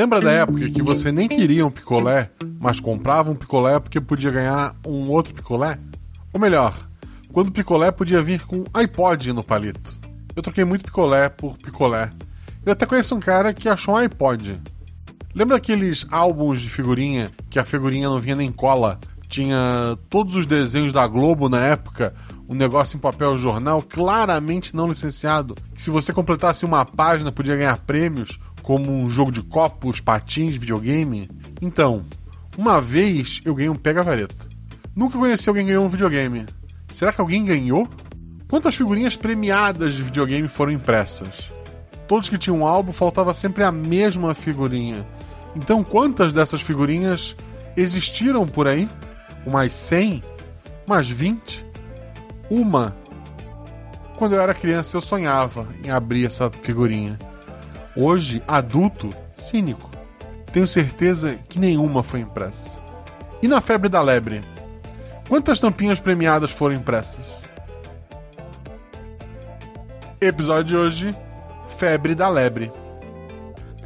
Lembra da época que você nem queria um picolé, mas comprava um picolé porque podia ganhar um outro picolé? Ou melhor, quando o picolé podia vir com iPod no palito. Eu troquei muito picolé por picolé. Eu até conheço um cara que achou um iPod. Lembra aqueles álbuns de figurinha que a figurinha não vinha nem cola? Tinha todos os desenhos da Globo na época, um negócio em papel jornal claramente não licenciado, que se você completasse uma página podia ganhar prêmios, como um jogo de copos, patins, videogame. Então, uma vez eu ganhei um pega-vareta. Nunca conheci alguém que ganhou um videogame. Será que alguém ganhou? Quantas figurinhas premiadas de videogame foram impressas? Todos que tinham um álbum faltava sempre a mesma figurinha. Então, quantas dessas figurinhas existiram por aí? Umas 100? Umas 20? Uma? Quando eu era criança, eu sonhava em abrir essa figurinha. Hoje, adulto, cínico. Tenho certeza que nenhuma foi impressa. E na febre da lebre? Quantas tampinhas premiadas foram impressas? Episódio de hoje: Febre da Lebre.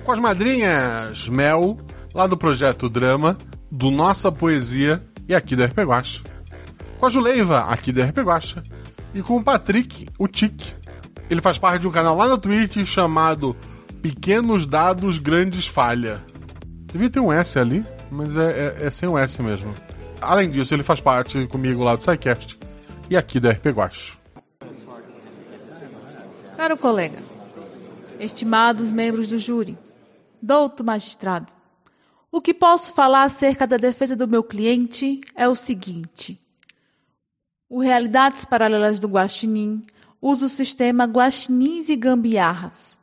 Com as madrinhas Mel, lá do projeto Drama, do Nossa Poesia e aqui RP Guacha. Com a Juleiva, aqui RP Guacha. E com o Patrick, o Tic. Ele faz parte de um canal lá na Twitch chamado Pequenos Dados Grandes Falha. Devia ter um S ali, mas é, é, é sem o um S mesmo. Além disso, ele faz parte comigo lá do SciCast e aqui do RP Guacha. Caro colega, estimados membros do júri, douto magistrado, o que posso falar acerca da defesa do meu cliente é o seguinte. O Realidades Paralelas do Guaxinim usa o sistema Guaxinins e Gambiarras.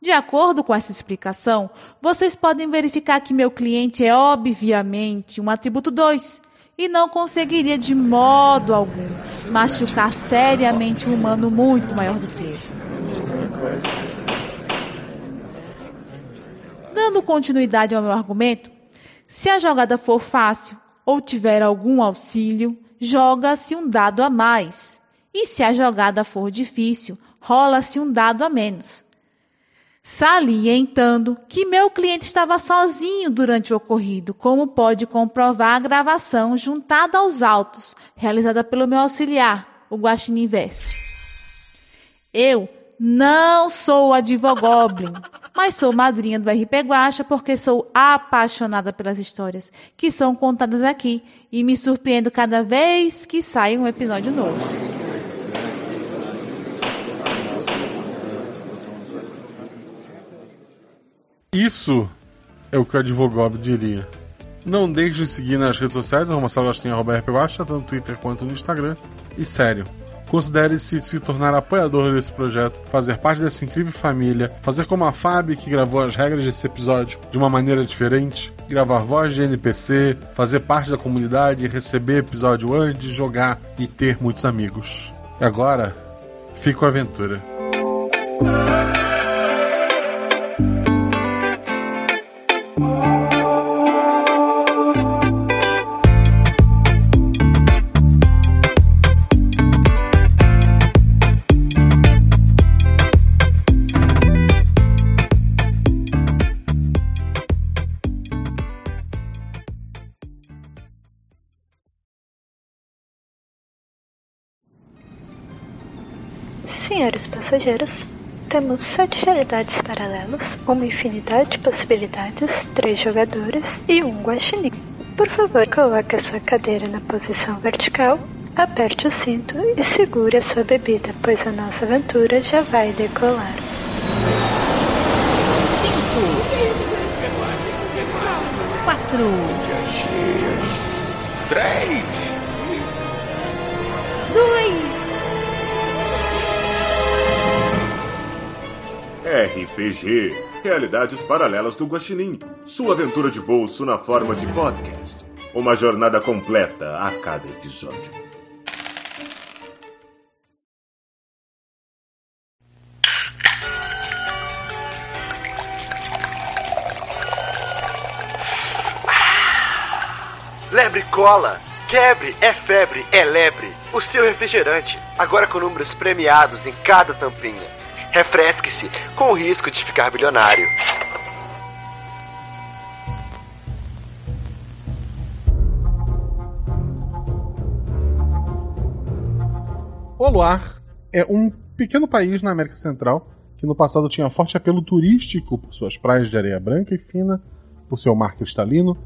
De acordo com essa explicação, vocês podem verificar que meu cliente é obviamente um atributo 2 e não conseguiria de modo algum machucar seriamente um humano muito maior do que ele. Dando continuidade ao meu argumento, se a jogada for fácil ou tiver algum auxílio, joga-se um dado a mais. E se a jogada for difícil, rola-se um dado a menos. Salientando que meu cliente estava sozinho durante o ocorrido, como pode comprovar a gravação juntada aos autos, realizada pelo meu auxiliar, o Guaxinim Verso. Eu não sou advogoblin, mas sou madrinha do RP Guacha porque sou apaixonada pelas histórias que são contadas aqui e me surpreendo cada vez que sai um episódio novo. Isso é o que o advogado diria. Não deixe de seguir nas redes sociais, arroba tanto no Twitter quanto no Instagram. E sério, Considere-se se tornar apoiador desse projeto, fazer parte dessa incrível família, fazer como a Fábio que gravou as regras desse episódio de uma maneira diferente, gravar voz de NPC, fazer parte da comunidade, receber episódio antes jogar e ter muitos amigos. E agora, fico a aventura. Senhores passageiros, temos sete realidades paralelas, uma infinidade de possibilidades, três jogadores e um guaxinim. Por favor, coloque a sua cadeira na posição vertical, aperte o cinto e segure a sua bebida, pois a nossa aventura já vai decolar. Cinco, quatro, três, RPG Realidades Paralelas do Guaxinim. Sua aventura de bolso na forma de podcast. Uma jornada completa a cada episódio. Lebre cola! Quebre, é febre, é lebre. O seu refrigerante, agora com números premiados em cada tampinha. Refresque-se, com o risco de ficar bilionário. Oluar é um pequeno país na América Central que no passado tinha forte apelo turístico por suas praias de areia branca e fina, por seu mar cristalino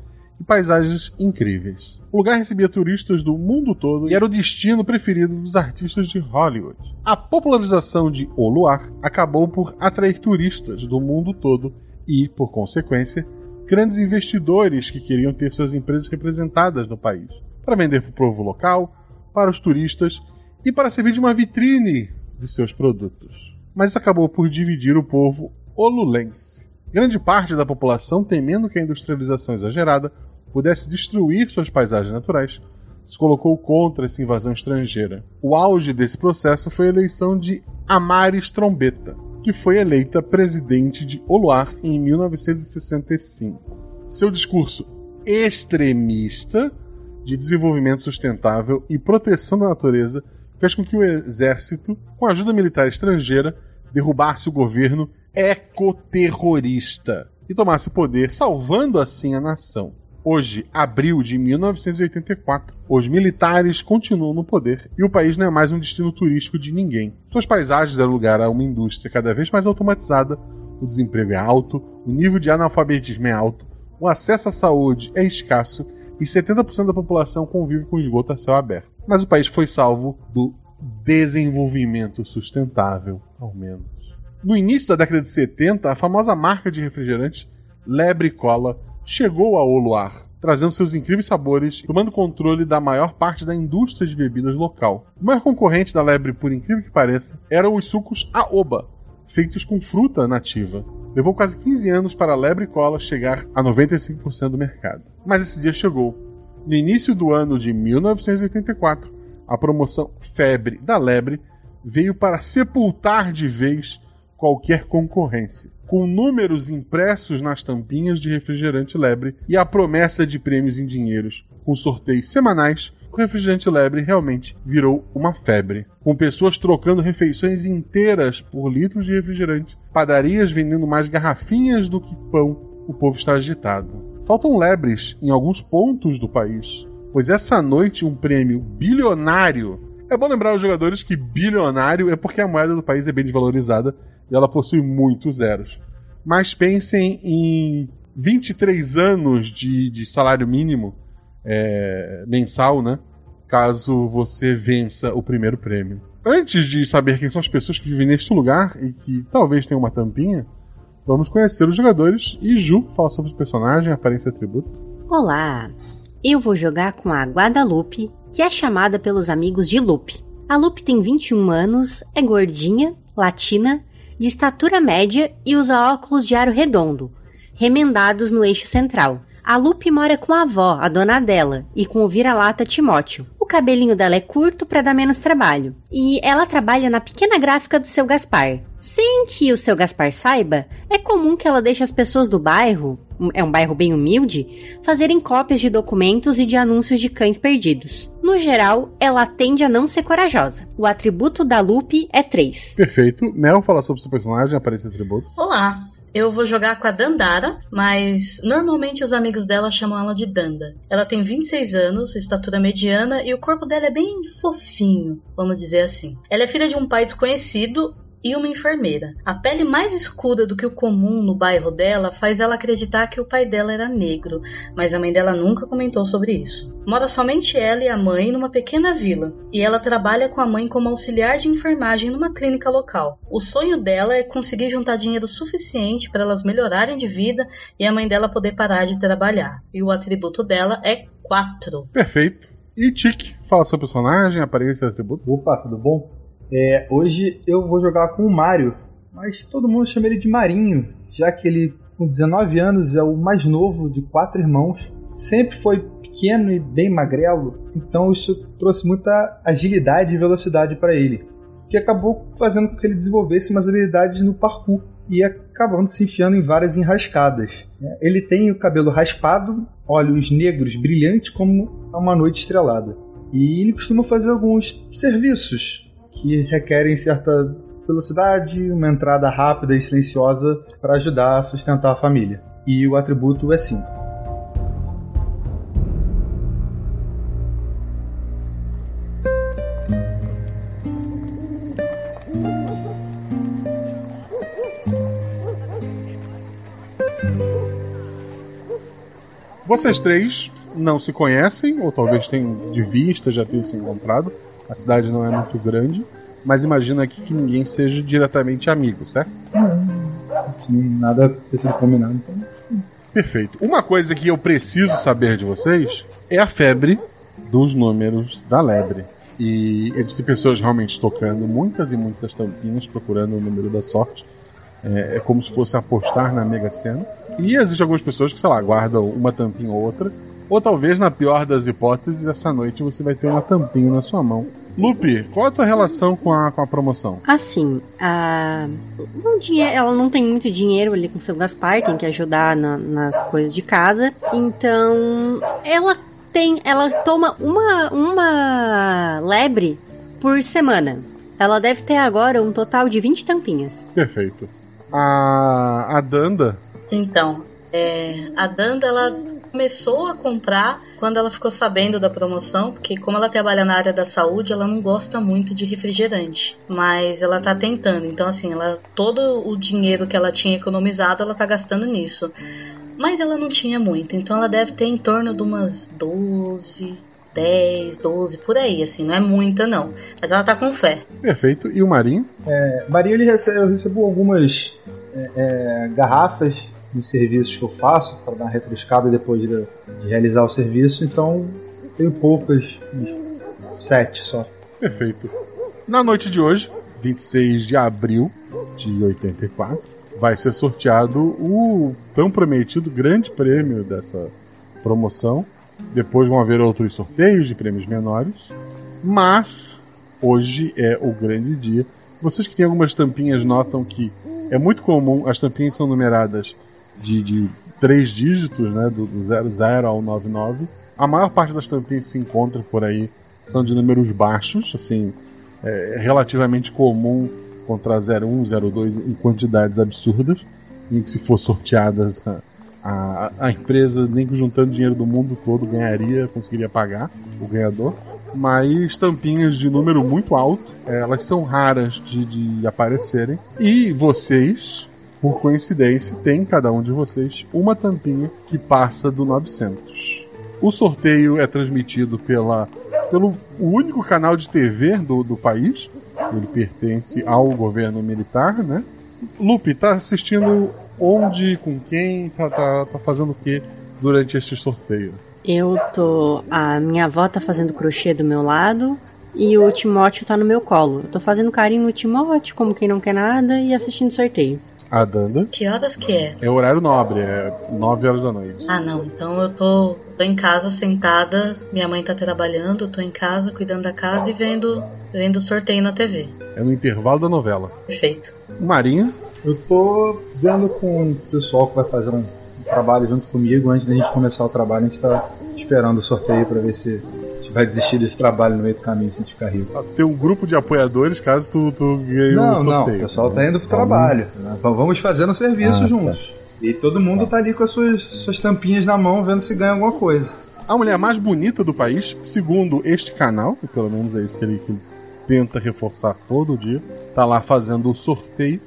e paisagens incríveis. O lugar recebia turistas do mundo todo e era o destino preferido dos artistas de Hollywood. A popularização de Oluar acabou por atrair turistas do mundo todo e, por consequência, grandes investidores que queriam ter suas empresas representadas no país, para vender para o povo local, para os turistas e para servir de uma vitrine de seus produtos. Mas acabou por dividir o povo olulense. Grande parte da população, temendo que a industrialização exagerada pudesse destruir suas paisagens naturais, se colocou contra essa invasão estrangeira. O auge desse processo foi a eleição de Amares Trombeta, que foi eleita presidente de Oluar em 1965. Seu discurso extremista de desenvolvimento sustentável e proteção da natureza fez com que o exército, com ajuda militar estrangeira, derrubasse o governo ecoterrorista e tomasse o poder, salvando assim a nação. Hoje, abril de 1984, os militares continuam no poder e o país não é mais um destino turístico de ninguém. Suas paisagens deram lugar a uma indústria cada vez mais automatizada, o desemprego é alto, o nível de analfabetismo é alto, o acesso à saúde é escasso e 70% da população convive com esgoto a céu aberto. Mas o país foi salvo do desenvolvimento sustentável, ao menos. No início da década de 70, a famosa marca de refrigerantes Lebre Cola chegou a Oluar, trazendo seus incríveis sabores, tomando controle da maior parte da indústria de bebidas local. O maior concorrente da lebre, por incrível que pareça, eram os sucos Aoba, feitos com fruta nativa. Levou quase 15 anos para a lebre cola chegar a 95% do mercado. Mas esse dia chegou. No início do ano de 1984, a promoção Febre da Lebre veio para sepultar de vez qualquer concorrência com números impressos nas tampinhas de refrigerante lebre e a promessa de prêmios em dinheiros com sorteios semanais, o refrigerante lebre realmente virou uma febre, com pessoas trocando refeições inteiras por litros de refrigerante, padarias vendendo mais garrafinhas do que pão. O povo está agitado. Faltam lebres em alguns pontos do país, pois essa noite um prêmio bilionário. É bom lembrar aos jogadores que bilionário é porque a moeda do país é bem desvalorizada e ela possui muitos zeros. Mas pensem em 23 anos de, de salário mínimo é, mensal, né? Caso você vença o primeiro prêmio. Antes de saber quem são as pessoas que vivem neste lugar e que talvez tenham uma tampinha, vamos conhecer os jogadores e Ju fala sobre o personagem, aparência e atributo. Olá! Eu vou jogar com a Guadalupe, que é chamada pelos amigos de Lupe. A Lupe tem 21 anos, é gordinha, latina de estatura média e usa óculos de aro redondo, remendados no eixo central. A Lupe mora com a avó, a dona dela, e com o vira-lata Timóteo. O cabelinho dela é curto para dar menos trabalho. E ela trabalha na pequena gráfica do seu Gaspar. Sem que o seu Gaspar saiba, é comum que ela deixe as pessoas do bairro, é um bairro bem humilde, fazerem cópias de documentos e de anúncios de cães perdidos. No geral, ela tende a não ser corajosa. O atributo da Lupe é 3. Perfeito. Mel, fala sobre seu personagem, aparece atributo. Olá, eu vou jogar com a Dandara, mas normalmente os amigos dela chamam ela de Danda. Ela tem 26 anos, estatura mediana e o corpo dela é bem fofinho, vamos dizer assim. Ela é filha de um pai desconhecido e uma enfermeira. A pele mais escura do que o comum no bairro dela faz ela acreditar que o pai dela era negro, mas a mãe dela nunca comentou sobre isso. Mora somente ela e a mãe numa pequena vila, e ela trabalha com a mãe como auxiliar de enfermagem numa clínica local. O sonho dela é conseguir juntar dinheiro suficiente para elas melhorarem de vida e a mãe dela poder parar de trabalhar. E o atributo dela é 4. Perfeito. E Tic, fala seu personagem, aparência e atributo. Opa, tudo bom? É, hoje eu vou jogar com o Mario, mas todo mundo chama ele de Marinho, já que ele, com 19 anos, é o mais novo de quatro irmãos. Sempre foi pequeno e bem magrelo, então isso trouxe muita agilidade e velocidade para ele, que acabou fazendo com que ele desenvolvesse umas habilidades no parkour e acabando se enfiando em várias enrascadas. Ele tem o cabelo raspado, olhos negros brilhantes como uma noite estrelada. E ele costuma fazer alguns serviços que requerem certa velocidade, uma entrada rápida e silenciosa para ajudar a sustentar a família. E o atributo é 5. Vocês três não se conhecem, ou talvez tenham de vista, já tenham se encontrado. A cidade não é muito grande, mas imagina aqui que ninguém seja diretamente amigo, certo? Não, nada sido combinado. Então... Perfeito. Uma coisa que eu preciso saber de vocês é a febre dos números da lebre. E existem pessoas realmente tocando muitas e muitas tampinhas procurando o número da sorte. É, é como se fosse apostar na Mega Sena. E existem algumas pessoas que, sei lá, guardam uma tampinha ou outra. Ou talvez, na pior das hipóteses, essa noite você vai ter uma tampinha na sua mão. Lupe, qual a tua relação com a, com a promoção? Assim, a. Um dinheiro, ela não tem muito dinheiro ali com o seu Gaspar, tem que ajudar na, nas coisas de casa. Então, ela tem. Ela toma uma, uma lebre por semana. Ela deve ter agora um total de 20 tampinhas. Perfeito. A, a Danda então, é, a Danda ela começou a comprar quando ela ficou sabendo da promoção, porque como ela trabalha na área da saúde, ela não gosta muito de refrigerante, mas ela tá tentando. Então assim, ela todo o dinheiro que ela tinha economizado, ela tá gastando nisso. Mas ela não tinha muito, então ela deve ter em torno de umas 12, 10, 12, por aí, assim, não é muita não. Mas ela tá com fé. Perfeito. E o Marinho? É, Marinho ele recebe, eu recebo algumas é, é, garrafas nos serviços que eu faço, para dar uma refrescada depois de, de, realizar o serviço, então tenho poucas, sete só. Perfeito. Na noite de hoje, 26 de abril de 84, vai ser sorteado o tão prometido grande prêmio dessa promoção. Depois vão haver outros sorteios de prêmios menores. Mas hoje é o grande dia. Vocês que têm algumas tampinhas notam que é muito comum, as tampinhas são numeradas de, de três dígitos, né, do, do 00 ao 99. A maior parte das tampinhas se encontra por aí são de números baixos, assim, é relativamente comum encontrar 01, 02 em quantidades absurdas, em que se for sorteadas a, a, a empresa, nem que juntando dinheiro do mundo todo, ganharia, conseguiria pagar o ganhador. Mas tampinhas de número muito alto, elas são raras de, de aparecerem. E vocês, por coincidência, tem cada um de vocês uma tampinha que passa do 900. O sorteio é transmitido pela, pelo único canal de TV do, do país. Ele pertence ao governo militar, né? Lupe, tá assistindo onde, com quem, tá, tá, tá fazendo o que durante esse sorteio? Eu tô. A minha avó tá fazendo crochê do meu lado e o Timóteo tá no meu colo. Eu tô fazendo carinho no Timóteo, como quem não quer nada, e assistindo sorteio. A Danda. Que horas que é? É horário nobre, é 9 horas da noite. Ah, não. Então eu tô, tô em casa sentada, minha mãe tá trabalhando, eu tô em casa cuidando da casa e vendo, vendo sorteio na TV. É no intervalo da novela. Perfeito. Marinha. Eu tô vendo com o pessoal que vai fazer um trabalho junto comigo. Antes da gente começar o trabalho, a gente tá esperando o sorteio para ver se vai desistir desse trabalho no meio do caminho se a gente ficar rico. Tem um grupo de apoiadores caso tu, tu ganhe não, um sorteio. Não, o pessoal tá indo pro trabalho. Né? Vamos fazendo o serviço ah, tá. juntos. Tá. E todo mundo tá ali com as suas, suas tampinhas na mão, vendo se ganha alguma coisa. A mulher mais bonita do país, segundo este canal, e pelo menos é isso que ele, que ele tenta reforçar todo dia, tá lá fazendo o sorteio.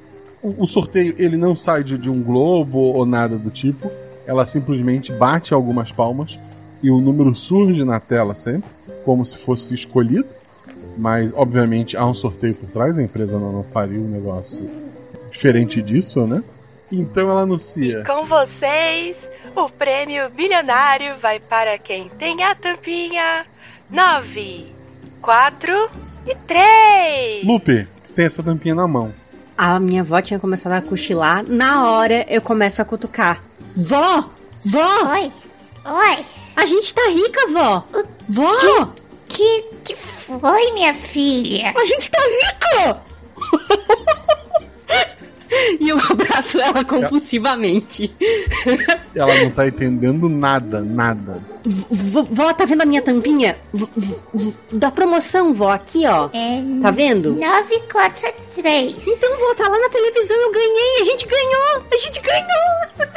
O, o sorteio ele não sai de, de um globo ou nada do tipo. Ela simplesmente bate algumas palmas e o número surge na tela sempre, como se fosse escolhido. Mas, obviamente, há um sorteio por trás, a empresa não, não faria um negócio diferente disso, né? Então ela anuncia. Com vocês, o prêmio bilionário vai para quem tem a tampinha 9, 4 e 3. Lupe, tem essa tampinha na mão. A minha avó tinha começado a cochilar. Na hora eu começo a cutucar. Vó! Vó! Oi! Oi! A gente tá rica, vó! Vó! Que, que foi, minha filha? A gente tá rica! e eu abraço ela compulsivamente. Ela não tá entendendo nada, nada. V- Vó, tá vendo a minha tampinha? V- Da promoção, vó, aqui, ó. É Tá vendo? 943. Então, vó, tá lá na televisão, eu ganhei, a gente ganhou! A gente ganhou!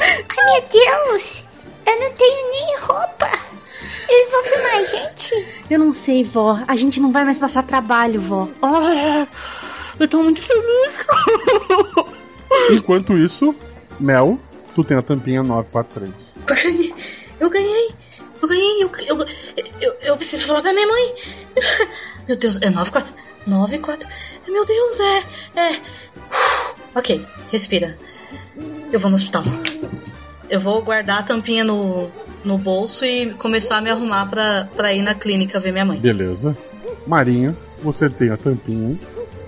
Ai, meu Deus! Eu não tenho nem roupa. Eles vão filmar a gente? Eu não sei, vó. A gente não vai mais passar trabalho, vó. Ah, eu tô muito feliz. Enquanto isso, Mel, tu tem a tampinha 943. Eu ganhei! Eu ganhei! Eu, eu, eu, eu preciso falar pra minha mãe! Meu Deus, é 94? 94? Meu Deus, é. É. Ok, respira. Eu vou no hospital. Eu vou guardar a tampinha no, no bolso e começar a me arrumar pra, pra ir na clínica ver minha mãe. Beleza. Marinha, você tem a tampinha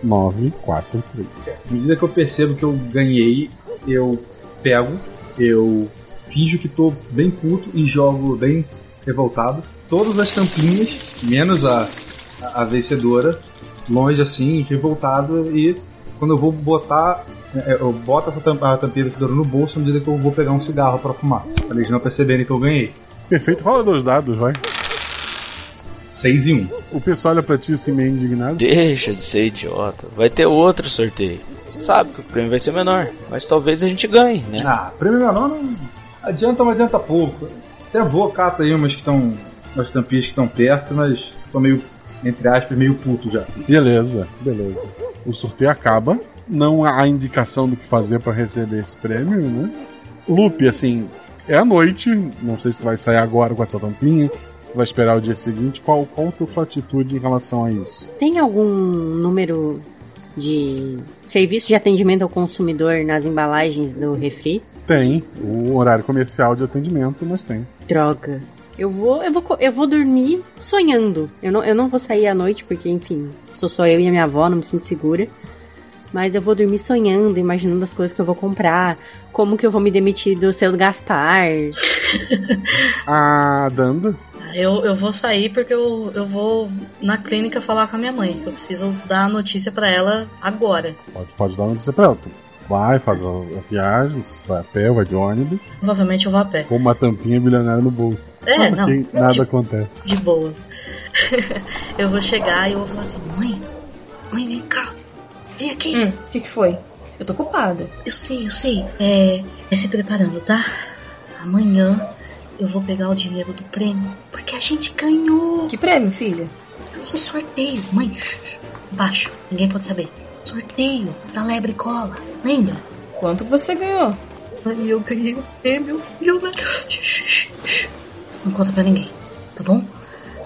943. À medida que eu percebo que eu ganhei, eu pego, eu finjo que tô bem puto e jogo bem revoltado. Todas as tampinhas, menos a, a, a vencedora, longe assim, revoltado. E quando eu vou botar, eu boto essa tampa, a tampinha vencedora no bolso à medida que eu vou pegar um cigarro pra fumar. Pra eles não perceberem que eu ganhei. Perfeito, rola dois dados, vai. 6 e 1. O pessoal olha pra ti assim meio indignado. Deixa de ser idiota. Vai ter outro sorteio. Você sabe que o prêmio vai ser menor, mas talvez a gente ganhe, né? Ah, prêmio menor não adianta, mas adianta pouco. Até vou catar aí umas que estão. umas tampinhas que estão perto, mas tô meio, entre aspas, meio puto já. Beleza, beleza. O sorteio acaba. Não há indicação do que fazer pra receber esse prêmio, né? Lupe, assim, é a noite. Não sei se tu vai sair agora com essa tampinha. Se tu vai esperar o dia seguinte. Qual, qual a tua atitude em relação a isso? Tem algum número de serviço de atendimento ao consumidor nas embalagens do refri? Tem o horário comercial de atendimento, mas tem. Droga. Eu vou, eu vou, eu vou dormir sonhando. Eu não, eu não vou sair à noite porque, enfim, sou só eu e a minha avó, não me sinto segura. Mas eu vou dormir sonhando, imaginando as coisas que eu vou comprar, como que eu vou me demitir do seu Gaspar. A Danda? Eu, eu vou sair porque eu, eu vou na clínica falar com a minha mãe. Eu preciso dar a notícia pra ela agora. Pode, pode dar uma notícia pra ela. Tu vai, faz a, a viagem, se vai a pé, vai de ônibus, Provavelmente eu vou a pé. com uma tampinha bilionária no bolso. É, não. Que nada acontece. De boas. eu vou chegar e eu vou falar assim: mãe, mãe, vem cá. Vem aqui. O que, que foi? Eu tô ocupada. Eu sei, eu sei. É, é se preparando, tá? Amanhã eu vou pegar o dinheiro do prêmio. Porque a gente ganhou. Que prêmio, filha? Um sorteio. Mãe, baixo. Ninguém pode saber. Sorteio da Lebre Cola. Lembra? Quanto você ganhou? Mãe, eu ganhei o prêmio. milionário. Não conta pra ninguém, tá bom?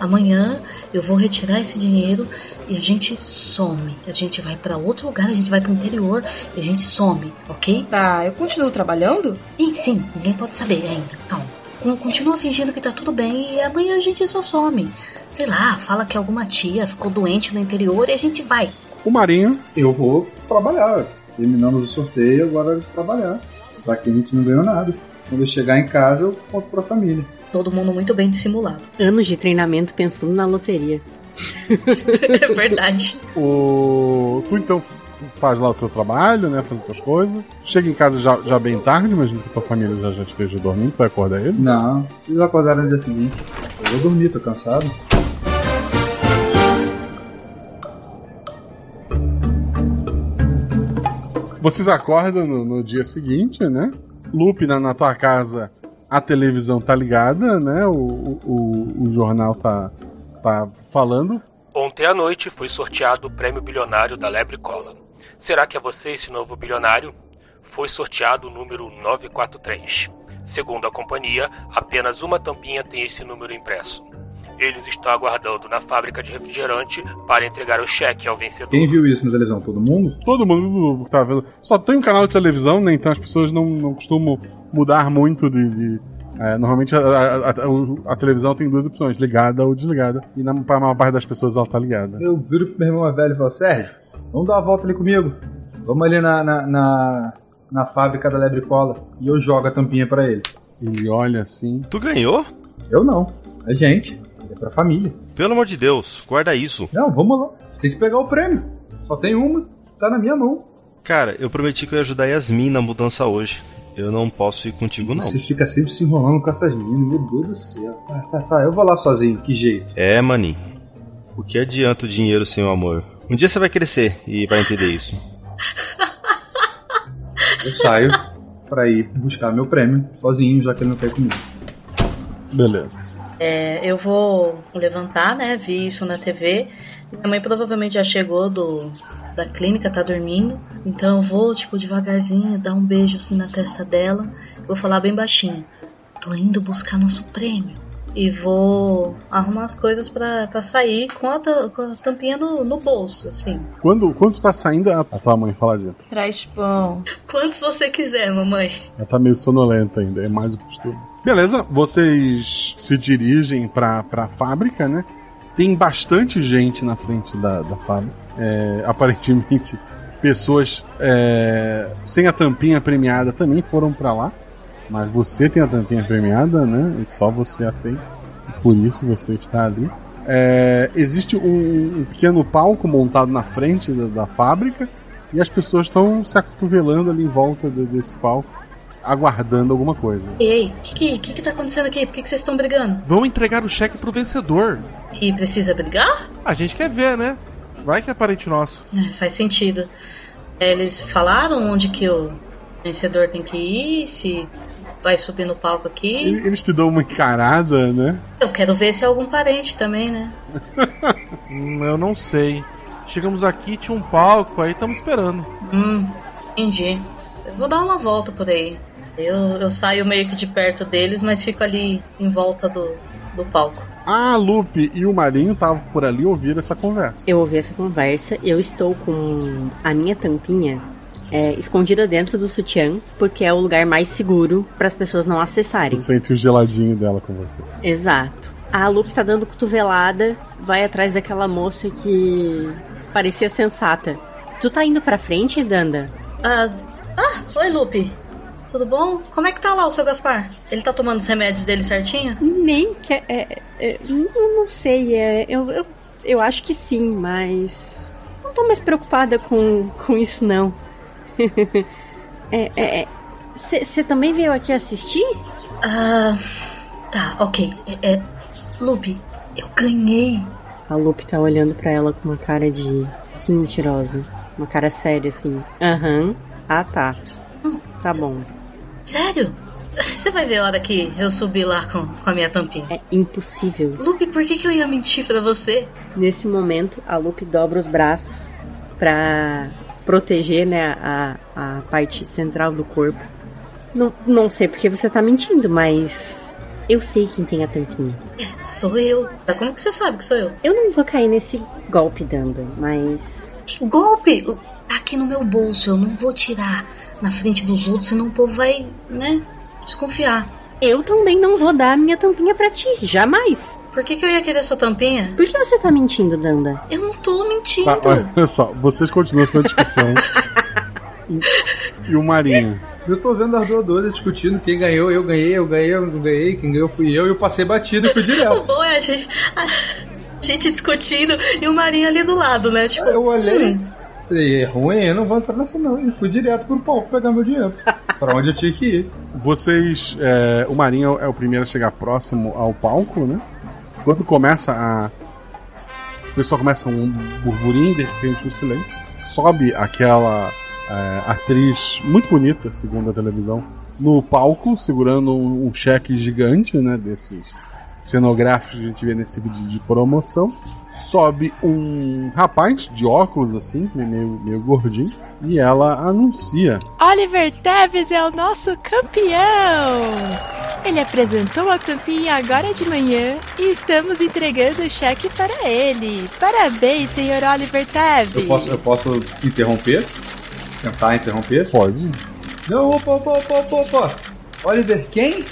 Amanhã eu vou retirar esse dinheiro e a gente some. A gente vai pra outro lugar, a gente vai pro interior e a gente some, ok? Tá, eu continuo trabalhando? Sim, sim, ninguém pode saber ainda. Calma. Con- Continua fingindo que tá tudo bem e amanhã a gente só some. Sei lá, fala que alguma tia ficou doente no interior e a gente vai. O Marinho, Eu vou trabalhar. Terminamos o sorteio, agora é trabalhar. Já que a gente não ganhou nada. Quando eu chegar em casa, eu conto pra família. Todo mundo muito bem dissimulado. Anos de treinamento pensando na loteria. é verdade. o... tu então faz lá o teu trabalho, né? Faz as tuas coisas. Chega em casa já, já bem tarde, imagino que tua família já, já esteja dormindo, tu vai acordar ele. Não, eles acordaram no dia seguinte. Eu vou dormir, tô cansado. Vocês acordam no, no dia seguinte, né? Lupe, na, na tua casa, a televisão tá ligada, né? O, o, o- o jornal tá, tá falando. Ontem à noite foi sorteado o prêmio bilionário da Lebre Cola. Será que é você esse novo bilionário? Foi sorteado o número 943. Segundo a companhia, apenas uma tampinha tem esse número impresso. Eles estão aguardando na fábrica de refrigerante para entregar o cheque ao vencedor. Quem viu isso na televisão? Todo mundo? Todo mundo que tá vendo. Só tem um canal de televisão, né? Então as pessoas não, não costumam mudar muito de. de- é, normalmente a, a- a- a televisão tem duas opções, ligada ou desligada. E na pra maior parte das pessoas ela tá ligada. Eu viro pro meu irmão mais velho e falo, Sérgio, vamos dar uma volta ali comigo. Vamos ali na, na, na, na fábrica da Lebre Cola e eu jogo a tampinha pra ele. E olha assim. Tu ganhou? Eu não. É gente. É pra família. Pelo amor de Deus, guarda isso. Não, vamos lá. Você tem que pegar o prêmio. Só tem uma. Tá na minha mão. Cara, eu prometi que eu ia ajudar a Yasmin na mudança hoje. Eu não posso ir contigo, não. Você fica sempre se enrolando com essas meninas, meu Deus do céu. Tá, tá, tá. Eu vou lá sozinho, que jeito. É, maninho. O que adianta o dinheiro sem o amor? Um dia você vai crescer e vai entender isso. Eu saio pra ir buscar meu prêmio sozinho, já que ele não quer comigo. Beleza. É, eu vou levantar, né? Vi isso na TV. Minha mãe provavelmente já chegou do, da clínica, tá dormindo. Então eu vou, tipo, devagarzinho, dar um beijo assim na testa dela. Vou falar bem baixinho. Tô indo buscar nosso prêmio. E vou arrumar as coisas pra, pra sair com a, com a tampinha no, no bolso, assim. Quando, quando tá saindo, a a tua mãe fala dentro. Traz pão. Quantos você quiser, mamãe. Ela tá meio sonolenta ainda, é mais o costume. Beleza, vocês se dirigem pra, pra fábrica, né? Tem bastante gente na frente da, da fábrica. É, aparentemente, pessoas é, sem a tampinha premiada também foram pra lá. Mas você tem a tampinha premiada, né? E só você a tem. Por isso você está ali. É, existe um, um pequeno palco montado na frente da, da fábrica. E as pessoas estão se acotovelando ali em volta de- desse palco, aguardando alguma coisa. Ei, o que, que, que que tá acontecendo aqui? Por que, que vocês estão brigando? Vão entregar o cheque pro vencedor. E precisa brigar? A gente quer ver, né? Vai que é parente nosso. É, faz sentido. Eles falaram onde que o vencedor tem que ir, se vai subir no palco aqui. Eles te dão uma encarada, né? Eu quero ver se é algum parente também, né? Hum, eu não sei. Chegamos aqui, tinha um palco, aí estamos esperando. Hum, entendi. Eu vou dar uma volta por aí. Eu, eu saio meio que de perto deles, mas fico ali em volta do, do palco. A Lupe e o Marinho estavam por ali ouviram essa conversa. Eu ouvi essa conversa, eu estou com a minha tampinha é, escondida dentro do sutiã, porque é o lugar mais seguro para as pessoas não acessarem. Tu sente o geladinho dela com você. Exato. A Lupe tá dando cotovelada, vai atrás daquela moça que parecia sensata. Tu tá indo pra frente, Danda? Ah, ah, oi Lupe. Tudo bom? Como é que tá lá o seu Gaspar? Ele tá tomando os remédios dele certinho? Nem quer. É, é, não, não sei, é, eu, eu, eu acho que sim, mas. Não tô mais preocupada com, com isso, não. é. Você também veio aqui assistir? Ah. Tá, ok. É, é, Lupe, eu ganhei. A Lupe tá olhando pra ela com uma cara de. Que mentirosa. Uma cara séria, assim. Aham. Ah, tá. Tá bom. Sério? Você vai ver a hora que eu subir lá com, com a minha tampinha. É impossível. Lupe, por que, que eu ia mentir pra você? Nesse momento, a Lupe dobra os braços pra proteger, né, a, a parte central do corpo. Não, não sei porque você tá mentindo, mas eu sei quem tem a tampinha. É, sou eu. Como que você sabe que sou eu? Eu não vou cair nesse golpe, Danda, mas. Que golpe? Tá aqui no meu bolso, eu não vou tirar na frente dos outros, senão o povo vai, né, desconfiar. Eu também não vou dar a minha tampinha pra ti, jamais. Por que, que eu ia querer sua tampinha? Por que você tá mentindo, Danda? Eu não tô mentindo. Tá, olha só, vocês continuam essa discussão. e, e o Marinho? Eu tô vendo as doadoras discutindo quem ganhou, eu ganhei, eu ganhei, eu não ganhei, quem ganhou fui eu, e eu passei batido e fui O direto. bom é a gente, a gente discutindo e o Marinho ali do lado, né? Tipo, Eu olhei, hum, é ruim, eu não vou entrar nessa não. E fui direto pro palco pegar meu dinheiro. pra onde eu tinha que ir. Vocês. é, o Marinho é o primeiro a chegar próximo ao palco, né? Quando começa a. O pessoal começa um burburinho, de repente um silêncio. Sobe aquela é, atriz muito bonita, segundo a televisão, no palco, segurando um, um cheque gigante, né? Desses cenográficos que a gente vê nesse vídeo de promoção. Sobe um rapaz de óculos, assim, meio, meio gordinho, e ela anuncia Oliver Teves é o nosso campeão! Ele apresentou a tampinha agora de manhã e estamos entregando o cheque para ele. Parabéns, senhor Oliver Teves! Eu posso, eu posso interromper? Tentar interromper? Pode. Não, opa, opa, opa, opa, opa. Oliver, quem?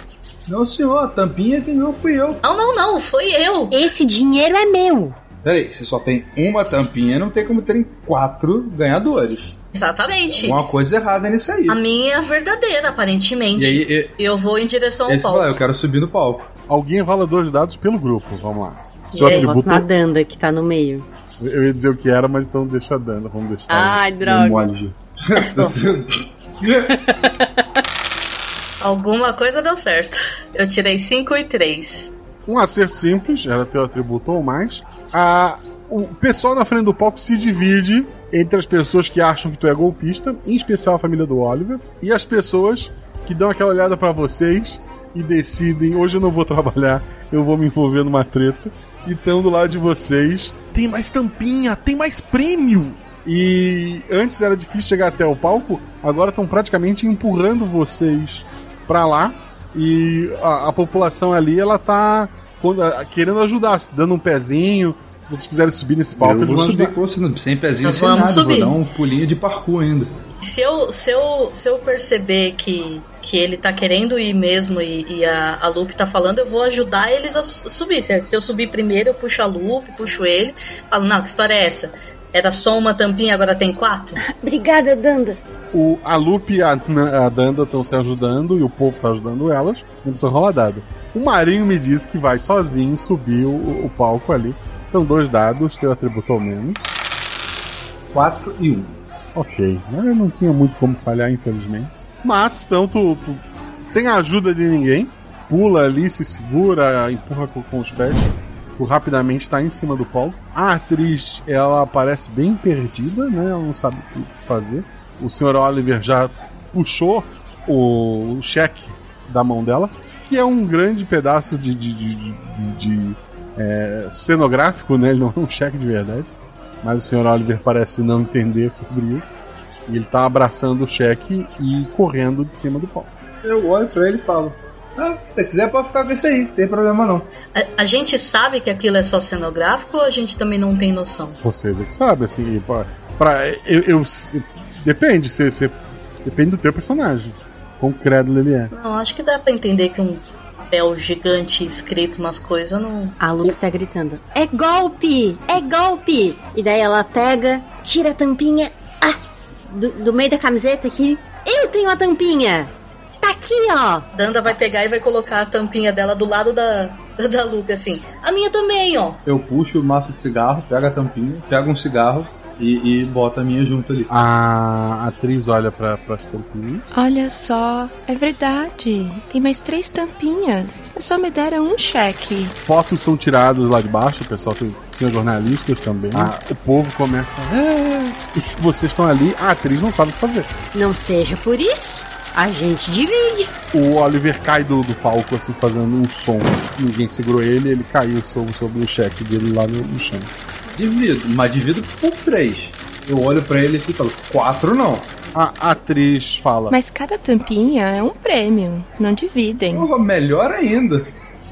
Não, senhor, a tampinha que não fui eu. Não, não, não, foi eu. Esse dinheiro é meu. Peraí, você só tem uma tampinha, não tem como terem quatro ganhadores. Exatamente. Alguma coisa errada nisso aí. A minha é a verdadeira, aparentemente. E aí, e- Eu vou em direção É ao eu falei, palco. eu quero subir no palco. Alguém rola dois dados pelo grupo, vamos lá. E Seu aí, atributo. na Danda, que tá no meio. Eu ia dizer o que era, mas então deixa a Dana, vamos deixar. Ai, ela. droga. Mole. Alguma coisa deu certo. Eu tirei 5 e 3. Um acerto simples, era teu atributo ou mais. A, o pessoal na frente do palco se divide entre as pessoas que acham que tu é golpista, em especial a família do Oliver, e as pessoas que dão aquela olhada pra vocês e decidem: hoje eu não vou trabalhar, eu vou me envolver numa treta, e estão do lado de vocês. Tem mais tampinha, tem mais prêmio! E antes era difícil chegar até o palco, agora estão praticamente empurrando vocês pra lá. E a, a população ali, ela tá quando- a- querendo ajudar, dando um pezinho. Se vocês quiserem subir nesse palco, eu vou subir ajudar. com você, sem pezinho, sem nada. subir. Vou dar um pulinho de parkour ainda. Se eu, se eu, se eu perceber que, que ele tá querendo ir mesmo e, e a, a Lupe tá falando, eu vou ajudar eles a su- subir. Se, se eu subir primeiro, eu puxo a Lupe, puxo ele. Falo, não, que história é essa? Era só uma tampinha, agora tem quatro? Obrigada, Danda. O, a Lupe e a, a Danda estão se ajudando e o povo tá ajudando elas. Não precisa rolar dado. O Marinho me disse que vai sozinho subir o, o palco ali. Então, dois dados, teu atributo ao menos. 4 e 1. Um. Ok, eu não tinha muito como falhar, infelizmente. Mas, então, tu, tu, sem a ajuda de ninguém, pula ali, se segura, empurra com, com os pés. Tu rapidamente está em cima do palco. A atriz, ela parece bem perdida, né? Ela não sabe o que fazer. O Sr. Oliver já puxou o, o cheque da mão dela, que é um grande pedaço de, de, de, de- de, é, cenográfico, né? Ele não é um cheque de verdade. Mas o Sr. Oliver parece não entender sobre isso. E ele tá abraçando o cheque e correndo de cima do palco. Eu olho pra ele e falo: Ah, se você quiser, pode ficar com isso aí, não tem problema não. A, a gente sabe que aquilo é só cenográfico ou a gente também não tem noção? Vocês é que sabem, assim, pra, pra- eu, eu- depende, você, você- depende do teu personagem. Quão crédulo ele é. Não, acho que dá pra entender que um papel gigante escrito nas coisas não. A Lupe tá gritando: É golpe! É golpe! E daí ela pega, tira a tampinha. Ah! Do, do meio da camiseta aqui. Eu tenho a tampinha! Tá aqui, ó! Danda vai pegar e vai colocar a tampinha dela do lado da, da Lupe, assim. A minha também, ó. Eu puxo o maço de cigarro, pego a tampinha, pego um cigarro e, e boto a minha junto ali. A atriz olha pra, pra tampinhas. Olha só, é verdade. Tem mais três tampinhas. Só me deram um cheque. Fotos são tiradas lá de baixo, o pessoal tem, tem jornalistas também. Ah, o povo começa. "É", vocês estão ali, a atriz não sabe o que fazer. Não seja por isso, a gente divide. O Oliver cai do, do palco, assim, fazendo um som. Ninguém segurou ele, ele caiu sobre, sobre o cheque dele lá no, no chão. Divido, mas divido por três. Eu olho pra ele assim e falo: Quatro não. A atriz fala: Mas cada tampinha é um prêmio. Não dividem. Porra, melhor ainda.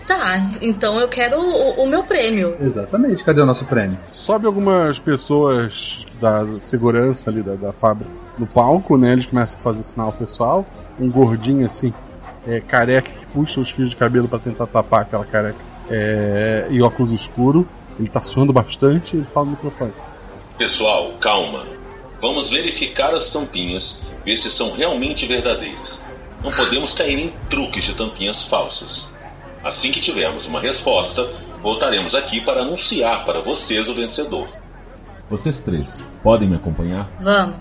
Tá, então eu quero o, o meu prêmio. Exatamente, cadê o nosso prêmio? Sobe algumas pessoas da segurança ali da, da fábrica no palco, né? Eles começam a fazer sinal pessoal. Um gordinho assim, é, careca, que puxa os fios de cabelo pra tentar tapar aquela careca. É, e óculos escuro. Ele tá suando bastante ele fala no microfone. Pessoal, calma. Vamos verificar as tampinhas, ver se são realmente verdadeiras. Não podemos cair em truques de tampinhas falsas. Assim que tivermos uma resposta, voltaremos aqui para anunciar para vocês o vencedor. Vocês três, podem me acompanhar? Vamos.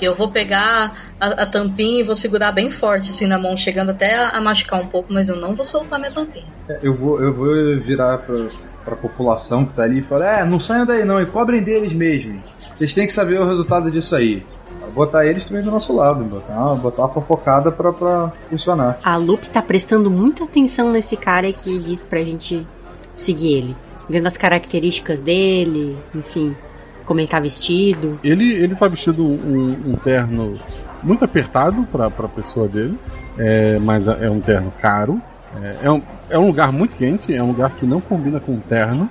Eu vou pegar a, a tampinha e vou segurar bem forte assim na mão, chegando até a, a machucar um pouco, mas eu não vou soltar minha tampinha. É, Eu vou, eu vou virar pra, pra população que tá ali e falar: É, não saiam daí não, e cobrem deles mesmo. Vocês têm que saber o resultado disso aí. Botar eles também do nosso lado, botar uma, botar uma fofocada pra, pra funcionar. A Lupe tá prestando muita atenção nesse cara que disse pra gente seguir ele. Vendo as características dele, enfim, como ele tá vestido. Ele, ele tá vestido um, um terno muito apertado pra, pra pessoa dele, é, mas é um terno caro. É, é um, é um lugar muito quente, é um lugar que não combina com o terno,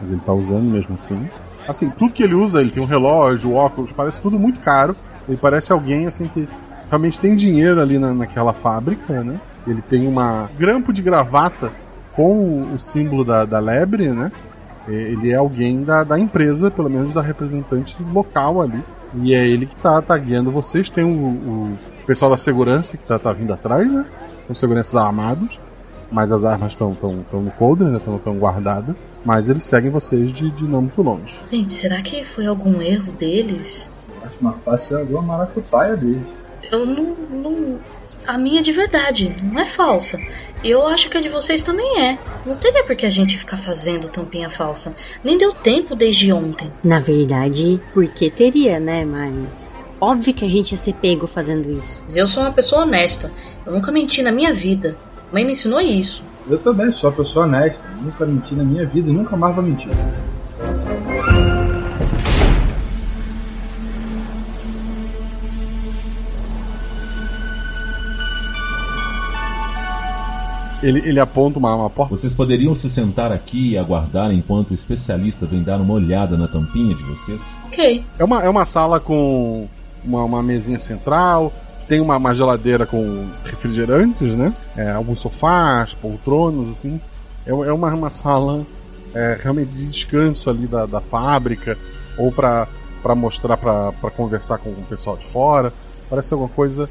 mas ele tá usando mesmo assim. Assim, tudo que ele usa, ele tem um relógio, óculos, parece tudo muito caro. Ele parece alguém assim que realmente tem dinheiro ali na, naquela fábrica, né? Ele tem uma grampo de gravata com o símbolo da, da lebre, né? É, Ele é alguém da, da empresa, pelo menos da representante local ali. E é ele que tá, tá guiando vocês. Tem o, o pessoal da segurança que tá, tá vindo atrás, né? São seguranças armados. Mas as armas estão tão, tão no coldre, né? Estão tão guardadas. Mas eles seguem vocês de, de não muito longe. Gente, será que foi algum erro deles? Acho mais fácil agora uma maracutaia dele. Eu não, não. A minha é de verdade, não é falsa. E eu acho que a de vocês também é. Não teria por que a gente ficar fazendo tampinha falsa. Nem deu tempo desde ontem. Na verdade, porque teria, né? Mas. Óbvio que a gente ia ser pego fazendo isso. Mas eu sou uma pessoa honesta. Eu nunca menti na minha vida. Mãe me ensinou isso. Eu também sou uma pessoa honesta. Nunca menti na minha vida e nunca mais vou mentir. Ele, ele aponta uma, uma porta. Vocês poderiam se sentar aqui e aguardar enquanto o especialista vem dar uma olhada na tampinha de vocês? Ok. É uma, é uma sala com uma, uma mesinha central, tem uma, uma geladeira com refrigerantes, né? É, alguns sofás, poltronas, assim. É, é uma, uma sala é, realmente de descanso ali da, da fábrica, ou para mostrar, para conversar com o pessoal de fora. Parece alguma coisa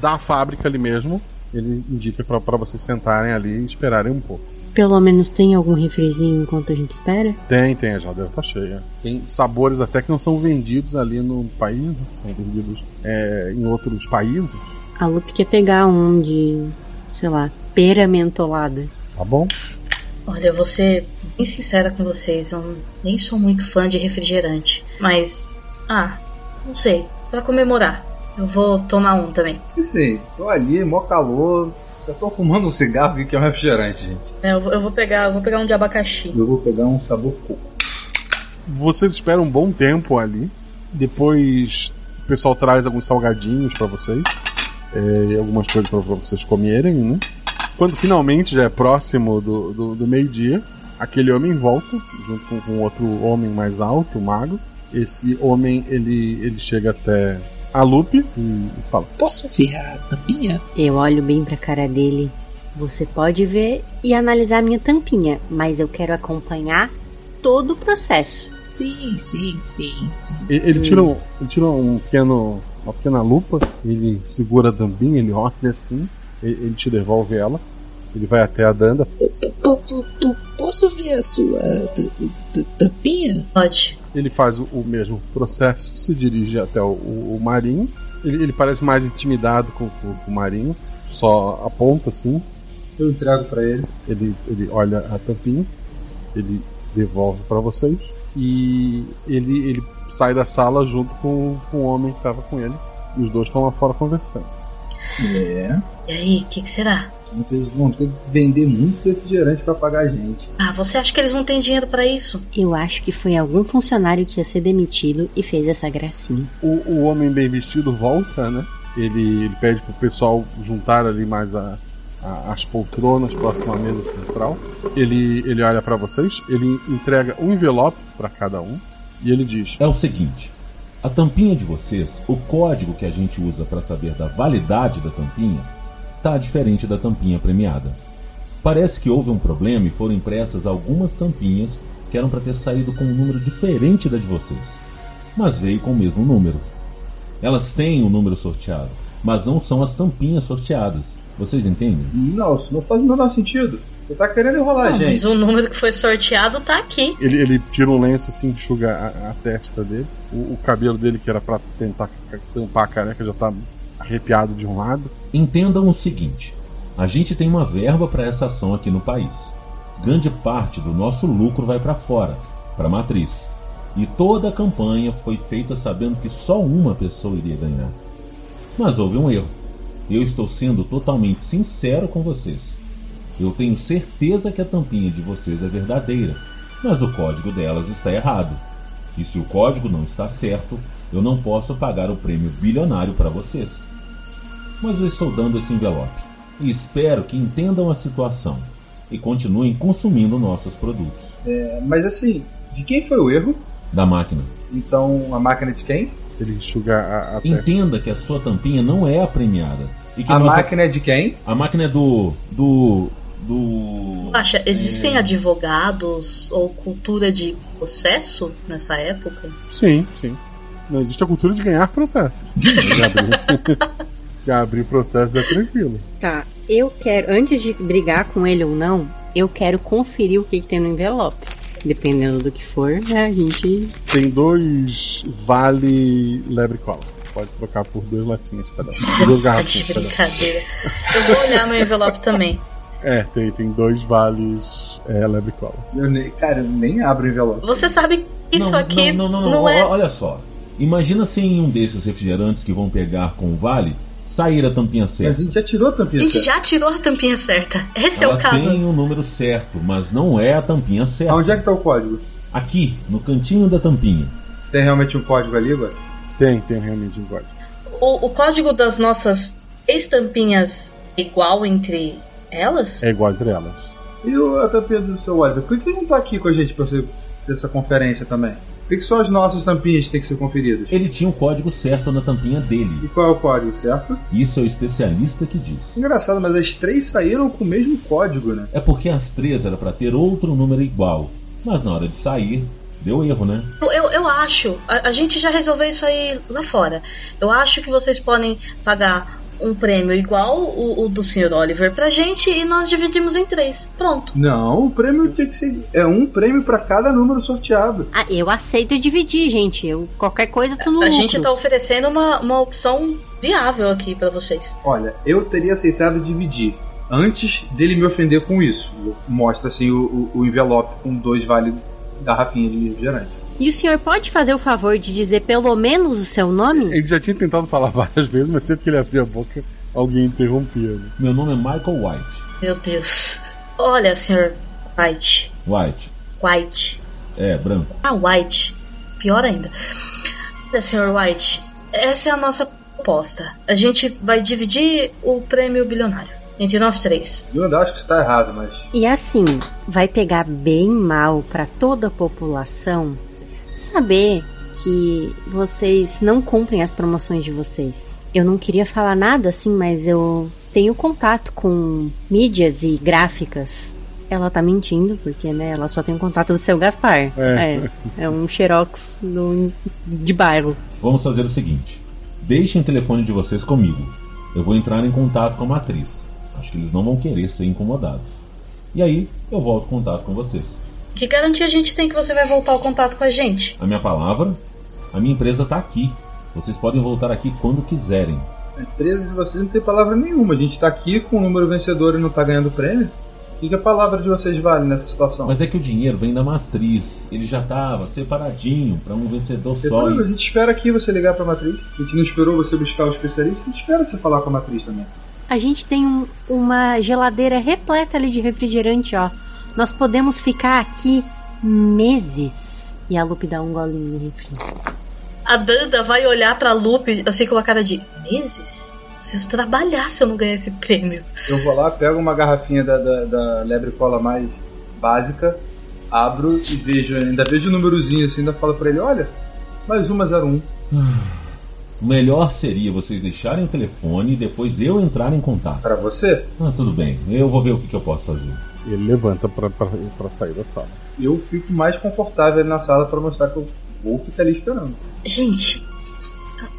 da fábrica ali mesmo. Ele indica para vocês sentarem ali e esperarem um pouco. Pelo menos tem algum refrizinho enquanto a gente espera? Tem, tem, a geladeira tá cheia. Tem sabores até que não são vendidos ali no país, né? são vendidos é, em outros países. A Lupe quer pegar um de, sei lá, pera mentolada. Tá bom. Olha, eu vou ser bem sincera com vocês. Eu nem sou muito fã de refrigerante. Mas, ah, não sei. Pra comemorar, eu vou tomar um também. E sei, tô ali, mó calor. Já tô fumando um cigarro que é um refrigerante, gente. É, eu, vou- eu vou pegar, eu vou pegar um de abacaxi. Eu vou pegar um sabor coco. Vocês esperam um bom tempo ali. Depois o pessoal traz alguns salgadinhos para vocês. é, e algumas coisas para vocês comerem, né? Quando finalmente já é próximo do, do, do meio-dia, aquele homem volta, junto com, com outro homem mais alto, magro. Esse homem ele, ele chega até a Lupe e, fala: Posso ver a tampinha? Eu olho bem pra cara dele. Você pode ver e analisar minha tampinha, mas eu quero acompanhar todo o processo. Sim, sim, sim, sim. Ele, ele tira, um, ele tira um pequeno, uma pequena lupa, ele segura a tampinha, ele olha assim, ele, ele te devolve ela. Ele vai até a Danda. Posso ver a sua tampinha? Pode. Ele faz o, mesmo processo, se dirige até o, o- o Marinho. Ele, ele parece mais intimidado com, com- com o Marinho, só aponta assim. Eu entrego para ele. Ele, ele olha a tampinha, ele devolve para vocês e ele, ele sai da sala junto com, com o homem que estava com ele. E os dois estão lá fora conversando. É. E aí, o que, que será? Eles vão ter que vender muito refrigerante pra pagar a gente. Ah, você acha que eles não têm dinheiro pra isso? Eu acho que foi algum funcionário que ia ser demitido e fez essa gracinha. O, o homem bem vestido volta, né? Ele, ele pede pro pessoal juntar ali mais a, a- as poltronas próximo à mesa central. Ele, ele olha para vocês, ele entrega um envelope para cada um e ele diz: É o seguinte: a tampinha de vocês, o código que a gente usa para saber da validade da tampinha, tá diferente da tampinha premiada. Parece que houve um problema e foram impressas algumas tampinhas que eram para ter saído com um número diferente da de vocês, mas veio com o mesmo número. Elas têm o número sorteado, mas não são as tampinhas sorteadas. Vocês entendem? Não, isso não faz o menor sentido. Você tá querendo enrolar a Não, gente. mas o número que foi sorteado tá aqui. Ele, ele tira um lenço assim, enxuga a, a testa dele. O, o cabelo dele, que era para tentar tampar a careca, já tá arrepiado de um lado. Entendam o seguinte: a gente tem uma verba para essa ação aqui no país. Grande parte do nosso lucro vai para fora, para a matriz. E toda a campanha foi feita sabendo que só uma pessoa iria ganhar. Mas houve um erro. Eu estou sendo totalmente sincero com vocês. Eu tenho certeza que a tampinha de vocês é verdadeira, mas o código delas está errado. E se o código não está certo, eu não posso pagar o prêmio bilionário para vocês. Mas eu estou dando esse envelope e espero que entendam a situação e continuem consumindo nossos produtos. É, mas assim, de quem foi o erro? Da máquina. Então, a máquina de quem? Ele enxuga a, a Entenda que a sua tampinha não é a premiada. E que A nós- máquina é de quem? A máquina é do. do. do. Acha, existem É. advogados ou cultura de processo nessa época? Sim, sim. Não existe a cultura de ganhar processos. De abrir, de abrir processos é tranquilo. Tá, eu quero, antes de brigar com ele ou não, eu quero conferir o que, que tem no envelope. Dependendo do que for, né, a gente. Tem dois vale lebre cola. Pode trocar por duas latinhas cada um. Duas garrafinhas De cada um. brincadeira. Eu vou olhar no envelope também. É, tem, tem dois vales é, lebre cola. Eu nem, cara, eu nem abro o envelope. Você sabe que isso não, aqui não, não, não, não, é. ó- Olha só. Imagina se em um desses refrigerantes que vão pegar com o vale sair a tampinha certa. A gente já tirou a A tampinha gente já tirou a tampinha certa. Esse é Ela o caso. tem o número certo, mas não é a tampinha certa. Onde é que tá o código? Aqui, no cantinho da tampinha. Tem realmente um código ali, agora? Tem, tem realmente um código. O, o código das nossas estampinhas é igual entre elas? É igual entre elas. E o, a tampinha do seu Oliver? Por que ele não tá aqui com a gente pra você dessa conferência também? Por que, só as nossas tampinhas têm que ser conferidas? Ele tinha o código certo na tampinha dele. E qual é o código, certo? Isso é o especialista que diz. Engraçado, mas as três saíram com o mesmo código, né? É porque as três era pra ter outro número igual. Mas na hora de sair, deu erro, né? Eu, eu, eu acho, a, a gente já resolveu isso aí lá fora. Eu acho que vocês podem pagar um prêmio igual o, o do Sr. Oliver pra gente e nós dividimos em três. Pronto. Não, o prêmio tem que ser. É um prêmio pra cada número sorteado. Ah, eu aceito dividir, gente. Eu, qualquer coisa tô no A lucro. gente tá oferecendo uma, uma opção viável aqui pra vocês. Olha, eu teria aceitado dividir. Antes dele me ofender com isso. Mostra assim o, o, o envelope com dois vale garrafinha de refrigerante. E o senhor pode fazer o favor de dizer pelo menos o seu nome? Ele já tinha tentado falar várias vezes, mas sempre que ele abria a boca, alguém interrompia. Né? Meu nome é Michael White. Meu Deus. Olha, Sr. White. White. White. É, branco. Ah, White. Pior ainda. Olha, Sr. White, essa é a nossa proposta. A gente vai dividir o prêmio bilionário entre nós três. Eu ainda acho que você tá errado, mas. E assim, vai pegar bem mal pra toda a população saber que vocês não cumprem as promoções de vocês. Eu não queria falar nada assim, mas eu tenho contato com mídias e gráficas. Ela tá mentindo, porque, né, ela só tem o contato do seu Gaspar. É. É, é um xerox do, de bairro. Vamos fazer o seguinte: deixem o telefone de vocês comigo. Eu vou entrar em contato com a matriz. Acho que eles não vão querer ser incomodados. E aí, eu volto em contato com vocês. Que garantia a gente tem que você vai voltar ao contato com a gente? A minha palavra, a minha empresa tá aqui. Vocês podem voltar aqui quando quiserem. A empresa de vocês não tem palavra nenhuma. A gente tá aqui com o número vencedor e não tá ganhando prêmio. O que, que a palavra de vocês vale nessa situação? Mas é que o dinheiro vem da matriz. Ele já tava separadinho para um vencedor só. Depois, a E... gente espera aqui você ligar pra matriz. A gente não esperou você buscar o especialista, a gente espera você falar com a matriz também. A gente tem um- uma geladeira repleta ali de refrigerante, ó. Nós podemos ficar aqui meses. E a Lupe dá um golinho no refri. A Danda vai olhar pra Lupe assim com a cara de meses? Preciso trabalhar se eu não ganhar esse prêmio. Eu vou lá, pego uma garrafinha da, da, da lebre cola mais básica, abro e vejo, ainda vejo o númerozinho assim, ainda falo pra ele, olha, mais uma 01. O melhor seria vocês deixarem o telefone e depois eu entrar em contato. Para você? Ah, tudo bem. Eu vou ver o que, que eu posso fazer. Ele levanta pra sair da sala. Eu fico mais confortável ali na sala pra mostrar que eu vou ficar ali esperando. Gente,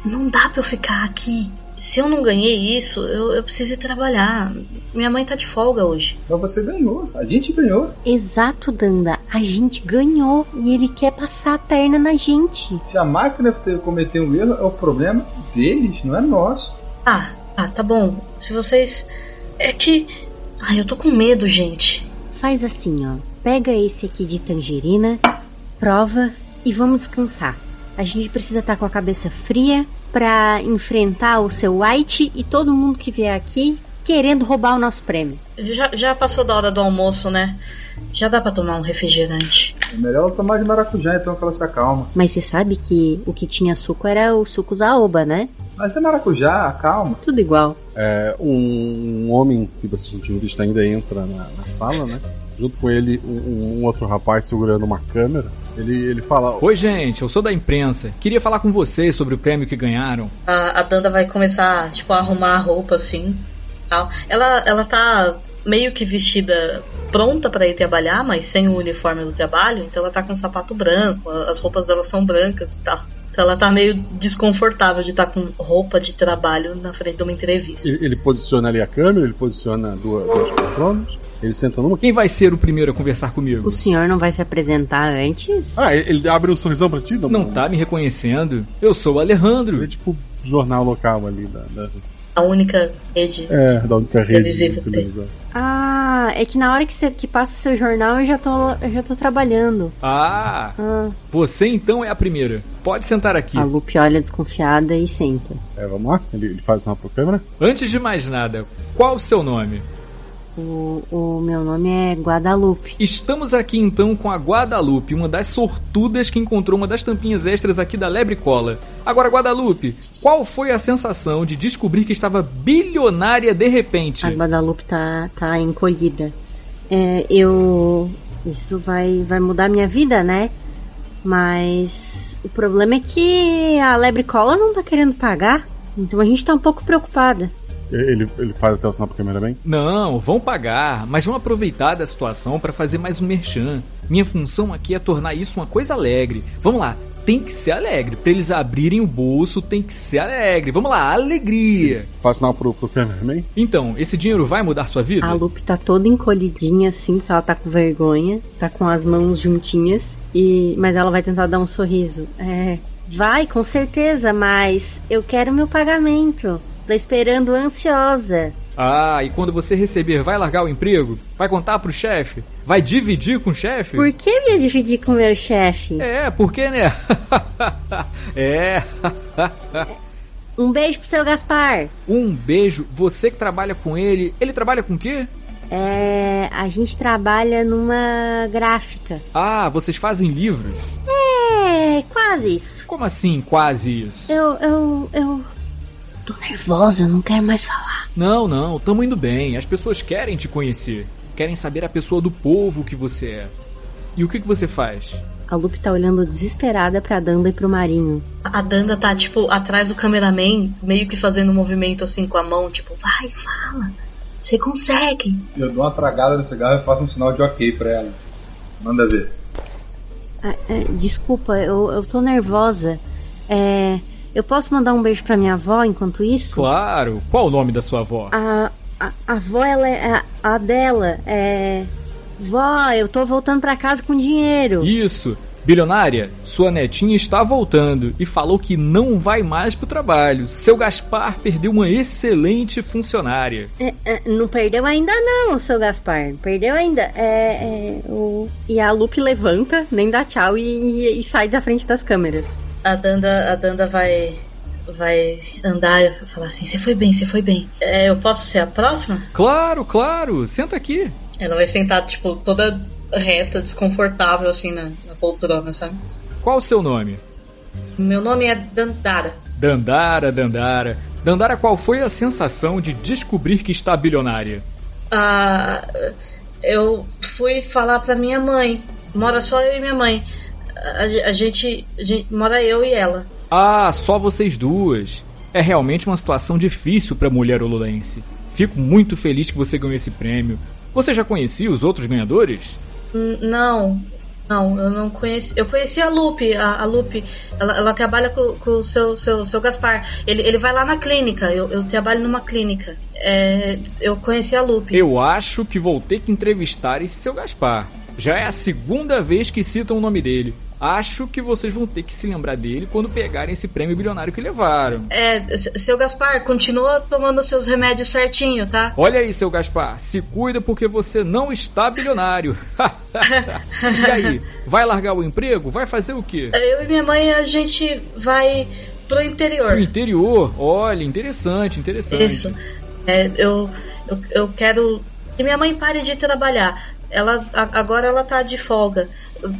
não dá pra eu ficar aqui. Se eu não ganhei isso, eu, eu preciso ir trabalhar. Minha mãe tá de folga hoje. Mas você ganhou, a gente ganhou. Exato, Danda. A gente ganhou e ele quer passar a perna na gente. Se a máquina cometer um erro, é o problema deles, não é nosso. Ah, ah, tá bom. Se vocês. É que. Ai, eu tô com medo, gente. Faz assim, ó. Pega esse aqui de tangerina, prova e vamos descansar. A gente precisa estar com a cabeça fria pra enfrentar o seu White e todo mundo que vier aqui querendo roubar o nosso prêmio. Já, já passou da hora do almoço, né? Já dá pra tomar um refrigerante. É melhor ela tomar de maracujá então que ela se acalma. Mas você sabe que o que tinha suco era o suco Zaoba, né? Mas é maracujá, calma. Tudo igual. É, um, um homem que você sentiu vista ainda entra na, na sala, né? Junto com ele, um, um outro rapaz segurando uma câmera. Ele, ele fala: Oi, gente, eu sou da imprensa. Queria falar com vocês sobre o prêmio que ganharam. A, a Danda vai começar, tipo, a arrumar a roupa assim. Ela, ela tá meio que vestida pronta para ir trabalhar, mas sem o uniforme do trabalho, então ela tá com um sapato branco, as roupas dela são brancas e tal. Então ela tá meio desconfortável de estar com roupa de trabalho na frente de uma entrevista. Ele, ele posiciona ali a câmera, ele posiciona duas, duas poltronas, ele senta numa. Quem vai ser o primeiro a conversar comigo? O senhor não vai se apresentar antes? Ah, ele ele abre um sorrisão pra ti? Não, Não tá me reconhecendo? Eu sou o Alejandro. É tipo jornal local ali da. da... A única rede É, da única rede. Que tem. Ah, é que na hora que, você, que passa o seu jornal eu já tô, eu já tô trabalhando. Ah, Ah, você então é a primeira. Pode sentar aqui. a Lupe olha desconfiada e senta. É, vamos lá? Ele, ele faz sinal pro câmera? Antes de mais nada, qual o seu nome? O, o meu nome é Guadalupe. Estamos aqui então com a Guadalupe, uma das sortudas que encontrou uma das tampinhas extras aqui da Lebre Cola. Agora, Guadalupe, qual foi a sensação de descobrir que estava bilionária de repente? A Guadalupe tá, tá encolhida. É, eu. Isso vai, vai mudar minha vida, né? Mas o problema é que a Lebre Cola não tá querendo pagar. Então a gente tá um pouco preocupada. Ele, ele faz até o sinal pro câmera bem? Não, vão pagar, mas vão aproveitar da situação para fazer mais um merchan. Minha função aqui é tornar isso uma coisa alegre. Vamos lá, tem que ser alegre. Pra eles abrirem o bolso, tem que ser alegre. Vamos lá, alegria. Faz sinal pro, pro câmera bem? Então, esse dinheiro vai mudar sua vida? A Lupe tá toda encolhidinha assim, porque ela tá com vergonha, tá com as mãos juntinhas, e mas ela vai tentar dar um sorriso. É, vai, com certeza, mas eu quero meu pagamento. Tô esperando ansiosa. Ah, e quando você receber, vai largar o emprego? Vai contar pro chefe? Vai dividir com o chefe? Por que eu ia dividir com meu chefe? É, porque, né? é. Um beijo pro seu Gaspar. Um beijo. Você que trabalha com ele, ele trabalha com o quê? É, a gente trabalha numa gráfica. Ah, vocês fazem livros? É, quase isso. Como assim, quase isso? Eu, eu, eu tô nervosa, não quero mais falar. Não, não, tamo indo bem. As pessoas querem te conhecer. Querem saber a pessoa do povo que você é. E o que, que você faz? A Lupe tá olhando desesperada pra Danda e pro Marinho. A Danda tá, tipo, atrás do cameraman, meio que fazendo um movimento assim com a mão, tipo, vai, fala. Você consegue. Eu dou uma tragada no cigarro e faço um sinal de ok pra ela. Manda ver. Ah, é, desculpa, eu, eu tô nervosa. É, eu posso mandar um beijo pra minha avó enquanto isso? Claro. Qual o nome da sua avó? A, a, a avó, ela é a, a dela. É. Vó, eu tô voltando pra casa com dinheiro. Isso. Bilionária, sua netinha está voltando e falou que não vai mais pro trabalho. Seu Gaspar perdeu uma excelente funcionária. É, é, não perdeu ainda não, seu Gaspar. Perdeu ainda. É, é, o... E a Lupe levanta, nem dá tchau e, e- e sai da frente das câmeras. A Danda, a Danda vai vai andar e falar assim: "Você foi bem, você foi bem. É, eu posso ser a próxima?" Claro, claro. Senta aqui. Ela vai sentar tipo toda reta, desconfortável assim na, na poltrona, sabe? Qual o seu nome? Meu nome é Dandara. Dandara, Dandara. Dandara, qual foi a sensação de descobrir que está bilionária? Ah, eu fui falar pra minha mãe. Mora só eu e minha mãe. A, a gente, a gente mora eu e ela. Ah, só vocês duas. É realmente uma situação difícil para mulher olulense. Fico muito feliz que você ganhou esse prêmio. Você já conhecia os outros ganhadores? N- Não, não, eu não conheci. Eu conheci a Lupe. A, a Lupe, ela, ela trabalha com, com o seu, seu, seu Gaspar. Ele, ele vai lá na clínica. Eu, eu trabalho numa clínica. É, eu conheci a Lupe. Eu acho que vou ter que entrevistar esse seu Gaspar. Já é a segunda vez que citam o nome dele. Acho que vocês vão ter que se lembrar dele quando pegarem esse prêmio bilionário que levaram. É, seu Gaspar, continua tomando seus remédios certinho, tá? Olha aí, seu Gaspar, se cuida porque você não está bilionário. e aí, vai largar o emprego? Vai fazer o quê? Eu e minha mãe, a gente vai pro interior. O interior? Olha, interessante, interessante. Isso. É, eu, eu, eu quero que minha mãe pare de trabalhar. Ela, agora ela tá de folga.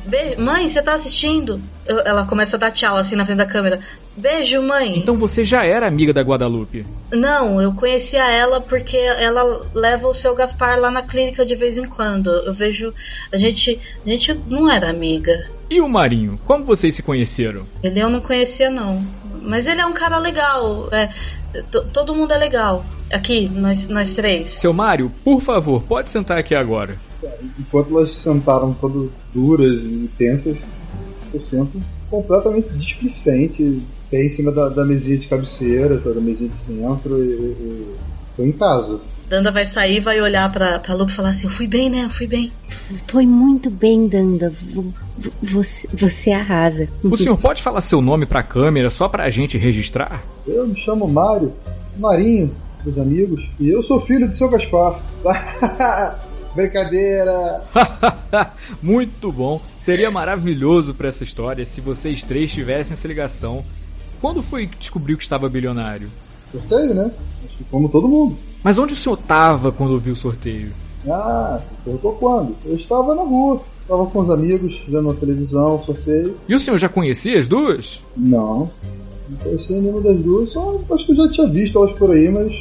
Be- mãe, você tá assistindo? Eu- ela começa a dar tchau assim na frente da câmera. Beijo, mãe. Então você já era amiga da Guadalupe? Não, eu conhecia ela porque ela leva o seu Gaspar lá na clínica de vez em quando. Eu vejo. A gente. A gente não era amiga. E o Marinho? Como vocês se conheceram? Ele eu não conhecia, não. mas ele é um cara legal. É, todo mundo é legal. Aqui, nós, nós três. Seu Mário, por favor, pode sentar aqui agora. Enquanto elas sentaram todas duras e tensas, eu sento completamente displicente, pé em cima da, da mesinha de cabeceira, sabe, da mesinha de centro e, e- e tô em casa. Danda vai sair, vai olhar pra, pra Lupe e falar assim: Eu fui bem, né? Eu fui bem. Foi muito bem, Danda. Vo- vo- Você, você arrasa. O senhor pode falar seu nome pra câmera só pra gente registrar? Eu me chamo Mário, Marinho, meus amigos, e eu sou filho do seu Gaspar. Brincadeira! Muito bom. Seria maravilhoso pra essa história se vocês três tivessem essa ligação. Quando foi que descobriu que estava bilionário? Sorteio, né? Acho que como todo mundo. Mas onde o senhor tava quando ouviu o sorteio? Ah, perguntou quando? Eu estava na rua, estava com os amigos, vendo a televisão, sorteio. E o senhor já conhecia as duas? Não, não conhecia nenhuma das duas, só acho que eu já tinha visto elas por aí, mas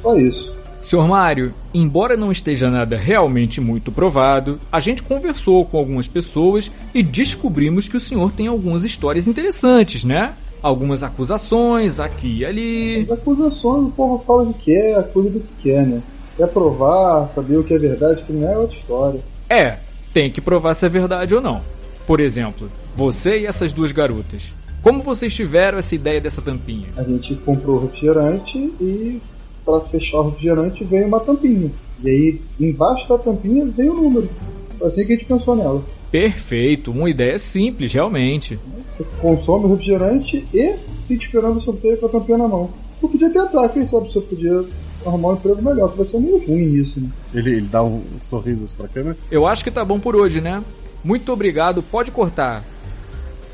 só isso. Senhor Mário, embora não esteja nada realmente muito provado, a gente conversou com algumas pessoas e descobrimos que o senhor tem algumas histórias interessantes, né? Algumas acusações aqui e ali. As acusações, o povo fala que quer, acusa do que quer, né? Quer provar, saber o que é verdade, o que não é, é outra história. É, tem que provar se é verdade ou não. Por exemplo, você e essas duas garotas. Como vocês tiveram essa ideia dessa tampinha? A gente comprou o refrigerante e para fechar o refrigerante veio uma tampinha. E aí embaixo da tampinha veio o número. Foi assim que a gente pensou nela. Perfeito, uma ideia simples, realmente. Você consome o refrigerante e fica esperando o sorteio com a tampinha na mão. Eu podia tentar, quem sabe se eu podia arrumar um emprego melhor, que vai ser meio ruim nisso, né? Ele, ele dá um sorriso assim pra câmera. Eu acho que tá bom por hoje, né? Muito obrigado, pode cortar.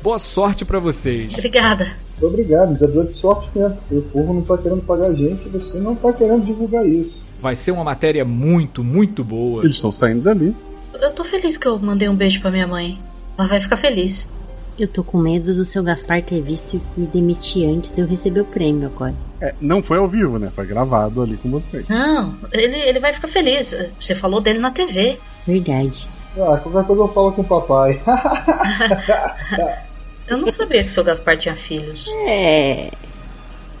Boa sorte pra vocês. Obrigada. Muito obrigado, já deu de sorte mesmo. O povo não tá querendo pagar a gente, você não tá querendo divulgar isso. Vai ser uma matéria muito, muito boa. Eles estão saindo dali. Eu tô feliz que eu mandei um beijo pra minha mãe. Ela vai ficar feliz. Eu tô com medo do seu Gaspar ter visto e me demitir antes de eu receber o prêmio agora. É, não foi ao vivo, né? Foi gravado ali com vocês. Não, ele, ele vai ficar feliz. Você falou dele na TV. Verdade. Ah, qualquer coisa eu falo com o papai. Eu não sabia que o seu Gaspar tinha filhos. É.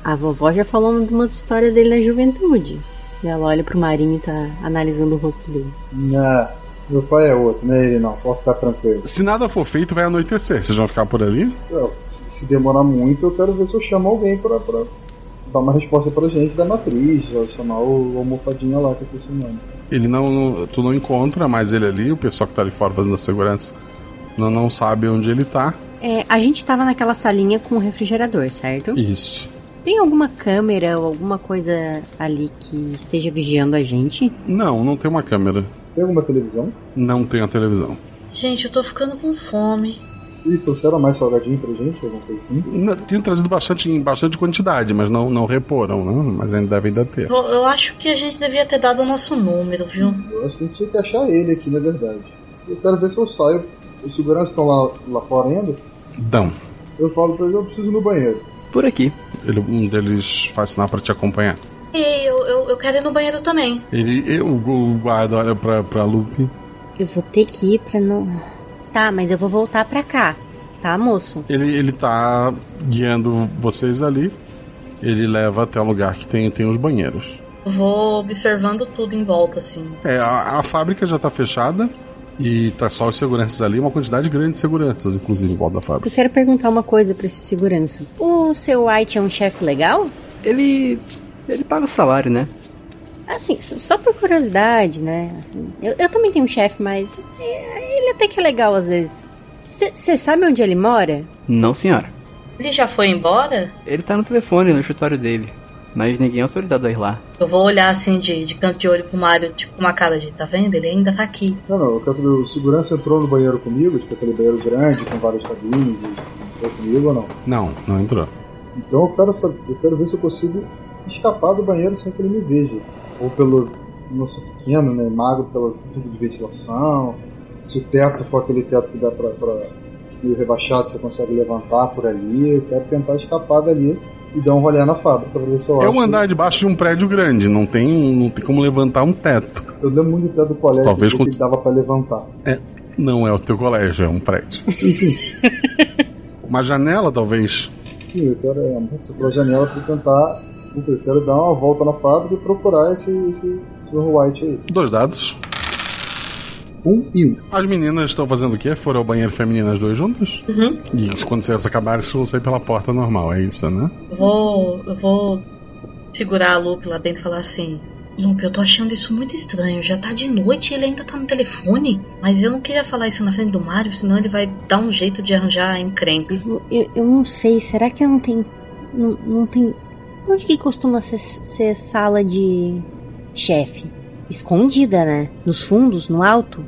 A vovó já falou de umas histórias dele na juventude. E ela olha pro Marinho e tá analisando o rosto dele. Não, meu pai é outro, não é ele não, pode ficar tranquilo. Se nada for feito, vai anoitecer. Vocês vão ficar por ali? Eu, se demorar muito, eu quero ver se eu chamo alguém pra, pra dar uma resposta pra gente da matriz, ou chamar o almofadinha lá, que eu esqueci o nome. Ele não, não- Tu não encontra mais ele ali, o pessoal que tá ali fora fazendo a segurança não, não sabe onde ele tá. É, a gente tava naquela salinha com o refrigerador, certo? Isso. Tem alguma câmera ou alguma coisa ali que esteja vigiando a gente? Não, não tem uma câmera. Tem alguma televisão? Não tem a televisão. Gente, eu tô ficando com fome. Ih, trouxeram mais salgadinho pra gente, alguma coisa assim? Não, trazido bastante, em bastante quantidade, mas não, não reporam, né? Mas ainda devem ainda ter. Eu, eu acho que a gente devia ter dado o nosso número, viu? Eu acho que a gente tinha que achar ele aqui, na verdade. Eu quero ver se eu saio. Os seguranças estão lá, lá fora ainda. Dão. Eu falo pra ele, eu preciso ir no banheiro. Por aqui. Ele, um deles faz sinal pra te acompanhar. E eu, eu, eu quero ir no banheiro também. Ele, eu, o guarda olha pra, pra Lupe. Eu vou ter que ir pra não. Tá, mas eu vou voltar pra cá. Tá, moço? Ele, ele tá guiando vocês ali. Ele leva até o lugar que tem, tem os banheiros. Vou observando tudo em volta, assim. É, a, a fábrica já tá fechada. E tá só os seguranças ali, uma quantidade grande de seguranças, inclusive, em volta da Eu fábrica. quero perguntar uma coisa pra esse segurança. O seu White é um chefe legal? Ele. ele paga o salário, né? Assim, só só por curiosidade, né? Assim, eu, eu também tenho um chefe, mas é, ele até que é legal às vezes. Você sabe onde ele mora? Não, senhora. Ele já foi embora? Ele tá no telefone no escritório dele. Mas ninguém é autorizado a ir lá. Eu vou olhar assim de, de canto de olho pro Mario, tipo, com uma cara de, tá vendo? Ele ainda tá aqui. Não, não, eu quero saber, o segurança entrou no banheiro comigo, tipo aquele banheiro grande, com várias cabines, e entrou comigo ou não? Não, não entrou. Então eu quero, saber, eu quero ver se eu consigo escapar do banheiro sem que ele me veja. Ou pelo. Não sou pequeno, né? Magro pelo tubo de ventilação. Se o teto for aquele teto que dá pra. pra meio rebaixado, você consegue levantar por ali. Eu quero tentar escapar dali e dar um rolê na fábrica pra ver se eu É acho. um andar debaixo de um prédio grande, não tem, não tem como levantar um teto. Eu lembro muito do teto do colégio Talvez que com- dava pra levantar. É, não é o teu colégio, é um prédio. Uma janela, talvez. Sim, eu quero é, pela janela para tentar. Eu quero dar uma volta na fábrica e procurar esse, esse Sr. White aí. Dois dados. Um e um. As meninas estão fazendo o quê? Foram ao banheiro feminino as duas juntas? Uhum. E quando vocês acabarem, vocês vão sair pela porta normal, é isso, né? Eu vou, eu vou segurar a Lupe lá dentro e falar assim: Lupe, eu tô achando isso muito estranho. Já tá de noite e ele ainda tá no telefone. Mas eu não queria falar isso na frente do Mário, senão ele vai dar um jeito de arranjar encrenca. Eu, eu, eu não sei, será que não tem. Não, não tem. Onde que costuma ser, ser sala de chefe? Escondida, né? Nos fundos, no alto?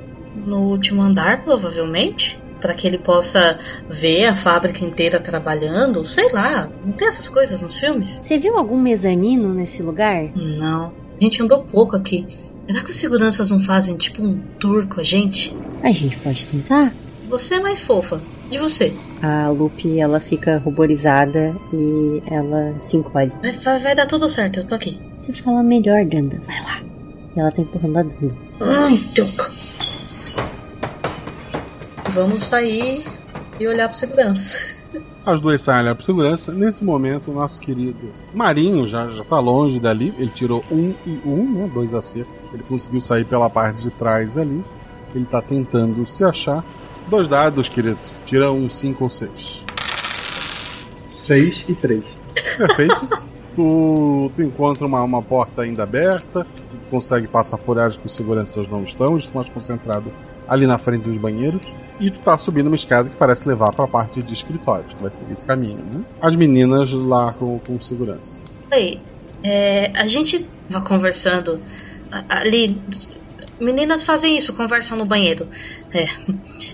No último andar, provavelmente. Para que ele possa ver a fábrica inteira trabalhando. Sei lá, não tem essas coisas nos filmes? Você viu algum mezanino nesse lugar? Não. A gente andou pouco aqui. Será que os seguranças não fazem tipo um tour com a gente? A gente pode tentar? Você é mais fofa. De você. A Lupe, ela fica ruborizada e ela se encolhe. Vai, vai, dar tudo certo, eu tô aqui. Você fala melhor, Danda. Vai lá. E ela tá empurrando a Danda. Ai, troca. Vamos sair e olhar pro segurança. As duas saem olhar pro segurança. Nesse momento, o nosso querido Marinho já, já tá longe dali. Ele tirou um e um, né? Dois acertos. Ele conseguiu sair pela parte de trás ali. Ele tá tentando se achar. Dois dados, querido. Tira um 5 ou 6. 6 e 3. Perfeito. tu, tu encontra uma, uma porta ainda aberta. Tu consegue passar por áreas que os seguranças não estão. Estão mais concentrados ali na frente dos banheiros. E tu tá subindo uma escada que parece levar pra parte de escritórios. Tu vai seguir esse caminho, né? As meninas lá com, com segurança. Oi, é, a gente tava conversando a- ali. Meninas fazem isso, conversam no banheiro. É.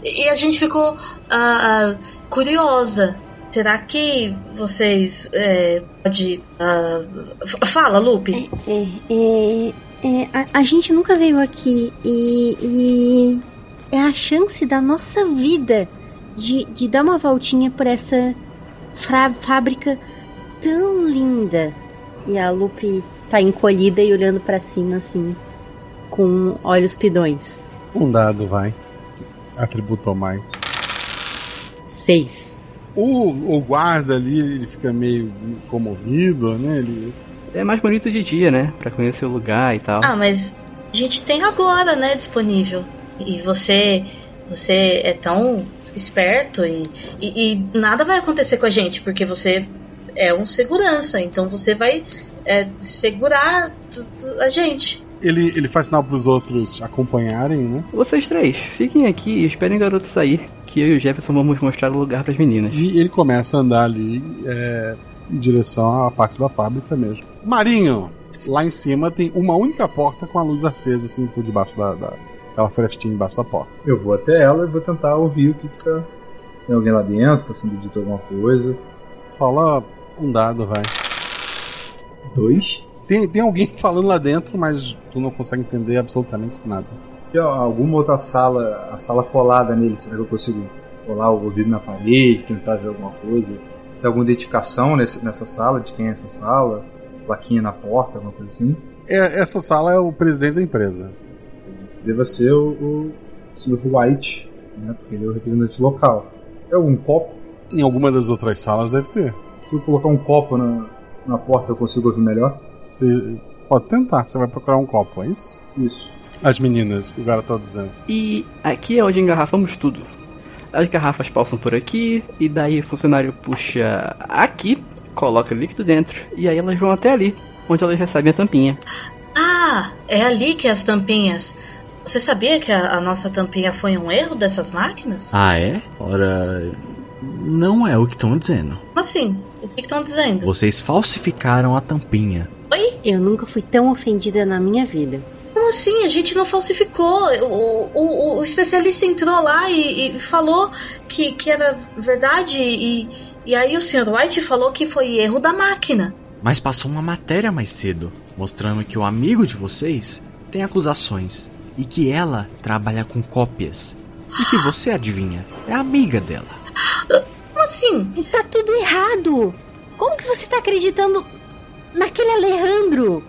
E a gente ficou ah, ah, curiosa. Será que vocês é, pode f- fala, Lupe? É, é, é, a, a gente nunca veio aqui e, e é a chance da nossa vida de, de dar uma voltinha por essa fábrica tão linda. E a Lupe tá encolhida e olhando pra cima assim, com olhos pidões. Um dado, vai. Atributo mais. Seis. O, o guarda ali, ele fica meio comovido, né? Ele, É mais bonito de dia, né? Pra conhecer o lugar e tal. Ah, mas a gente tem agora, né, disponível. E você, você é tão esperto e, e, e nada vai acontecer com a gente, porque você é um segurança, então você vai é, segurar a gente. ele, ele faz sinal pros outros acompanharem, né? Vocês três, fiquem aqui e esperem o garoto sair, que eu e o Jefferson vamos mostrar o lugar pras meninas. E ele começa a andar ali é, em direção à parte da fábrica mesmo. Marinho, lá em cima tem uma única porta com a luz acesa, assim, por debaixo da. da aquela frestinha embaixo da porta. Eu vou até ela e vou tentar ouvir o que, que tá. Tem alguém lá dentro, tá sendo dito alguma coisa. Fala um dado, vai. Dois. Tem, tem alguém falando lá dentro, mas tu não consegue entender absolutamente nada. Ó, alguma outra sala, a sala colada nele, será que eu consigo colar o ouvido na parede, tentar ver alguma coisa? Tem alguma identificação nesse, nessa sala, de quem é essa sala? Plaquinha na porta, alguma coisa assim? É, essa sala é o presidente da empresa. Deva ser o, o Sr. White, né? Porque ele é o representante local. É algum copo? Em alguma das outras salas deve ter. Se eu colocar um copo na, na porta, eu consigo ouvir melhor? Você pode tentar, você vai procurar um copo, é isso? Isso. As meninas, o cara tá dizendo. E aqui é onde engarrafamos tudo. As garrafas passam por aqui, e daí o funcionário puxa aqui, coloca líquido dentro, e aí elas vão até ali, onde elas recebem a tampinha. Ah, é ali que as tampinhas. Você sabia que a, a nossa tampinha foi um erro dessas máquinas? Ah, é? Ora. Não é o que estão dizendo. Como assim? O que estão dizendo? Vocês falsificaram a tampinha. Oi? Eu nunca fui tão ofendida na minha vida. Como assim? A gente não falsificou. O, o, o especialista entrou lá e, e falou que, que era verdade. E, e aí o Sr. White falou que foi erro da máquina. Mas passou uma matéria mais cedo, mostrando que o amigo de vocês tem acusações e que ela trabalha com cópias. E que você adivinha, é amiga dela. Como assim? Tá tudo errado. Como que você tá acreditando naquele Alejandro?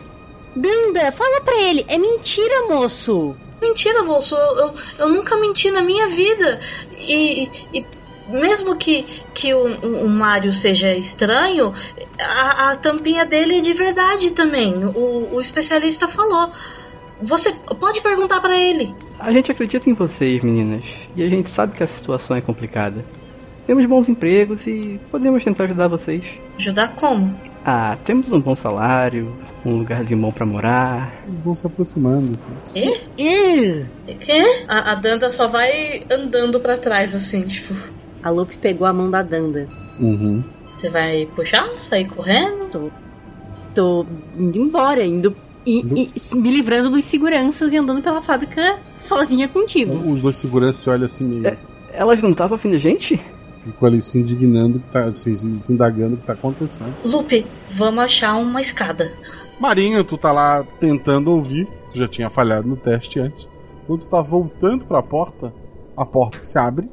Danda, fala pra ele. É mentira, moço. Mentira, moço. Eu, eu, eu nunca menti na minha vida. E, e mesmo que, que o, o Mario seja estranho, a, a tampinha dele é de verdade também. O, o especialista falou. Você pode perguntar para ele. A gente acredita em vocês, meninas. E a gente sabe que a situação é complicada. Temos bons empregos e podemos tentar ajudar vocês. Ajudar como? Ah, temos um bom salário, um lugarzinho bom pra morar. Vão se aproximando, assim. E? Quê? A, a Danda só vai andando para trás, assim, tipo. A Lupe pegou a mão da Danda. Uhum. Você vai puxar? Sair correndo? Tô. Tô indo embora, indo. E, e me livrando dos seguranças e andando pela fábrica sozinha contigo. Os dois seguranças se olham assim meio. Elas não estavam afim da gente? Ficam ali se indignando, que tá, se, se indagando o que tá acontecendo. Lupe, vamos achar uma escada. Marinho, tu tá lá tentando ouvir, tu já tinha falhado no teste antes. Quando tu tá voltando pra porta, a porta se abre,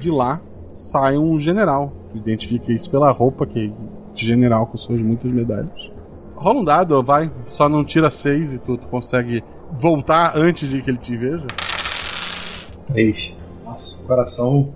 de lá sai um general. Identifica isso pela roupa que é de general com suas muitas medalhas. Rola um dado, vai, só não tira seis e tu, tu consegue voltar antes de que ele te veja. Três. Nossa, coração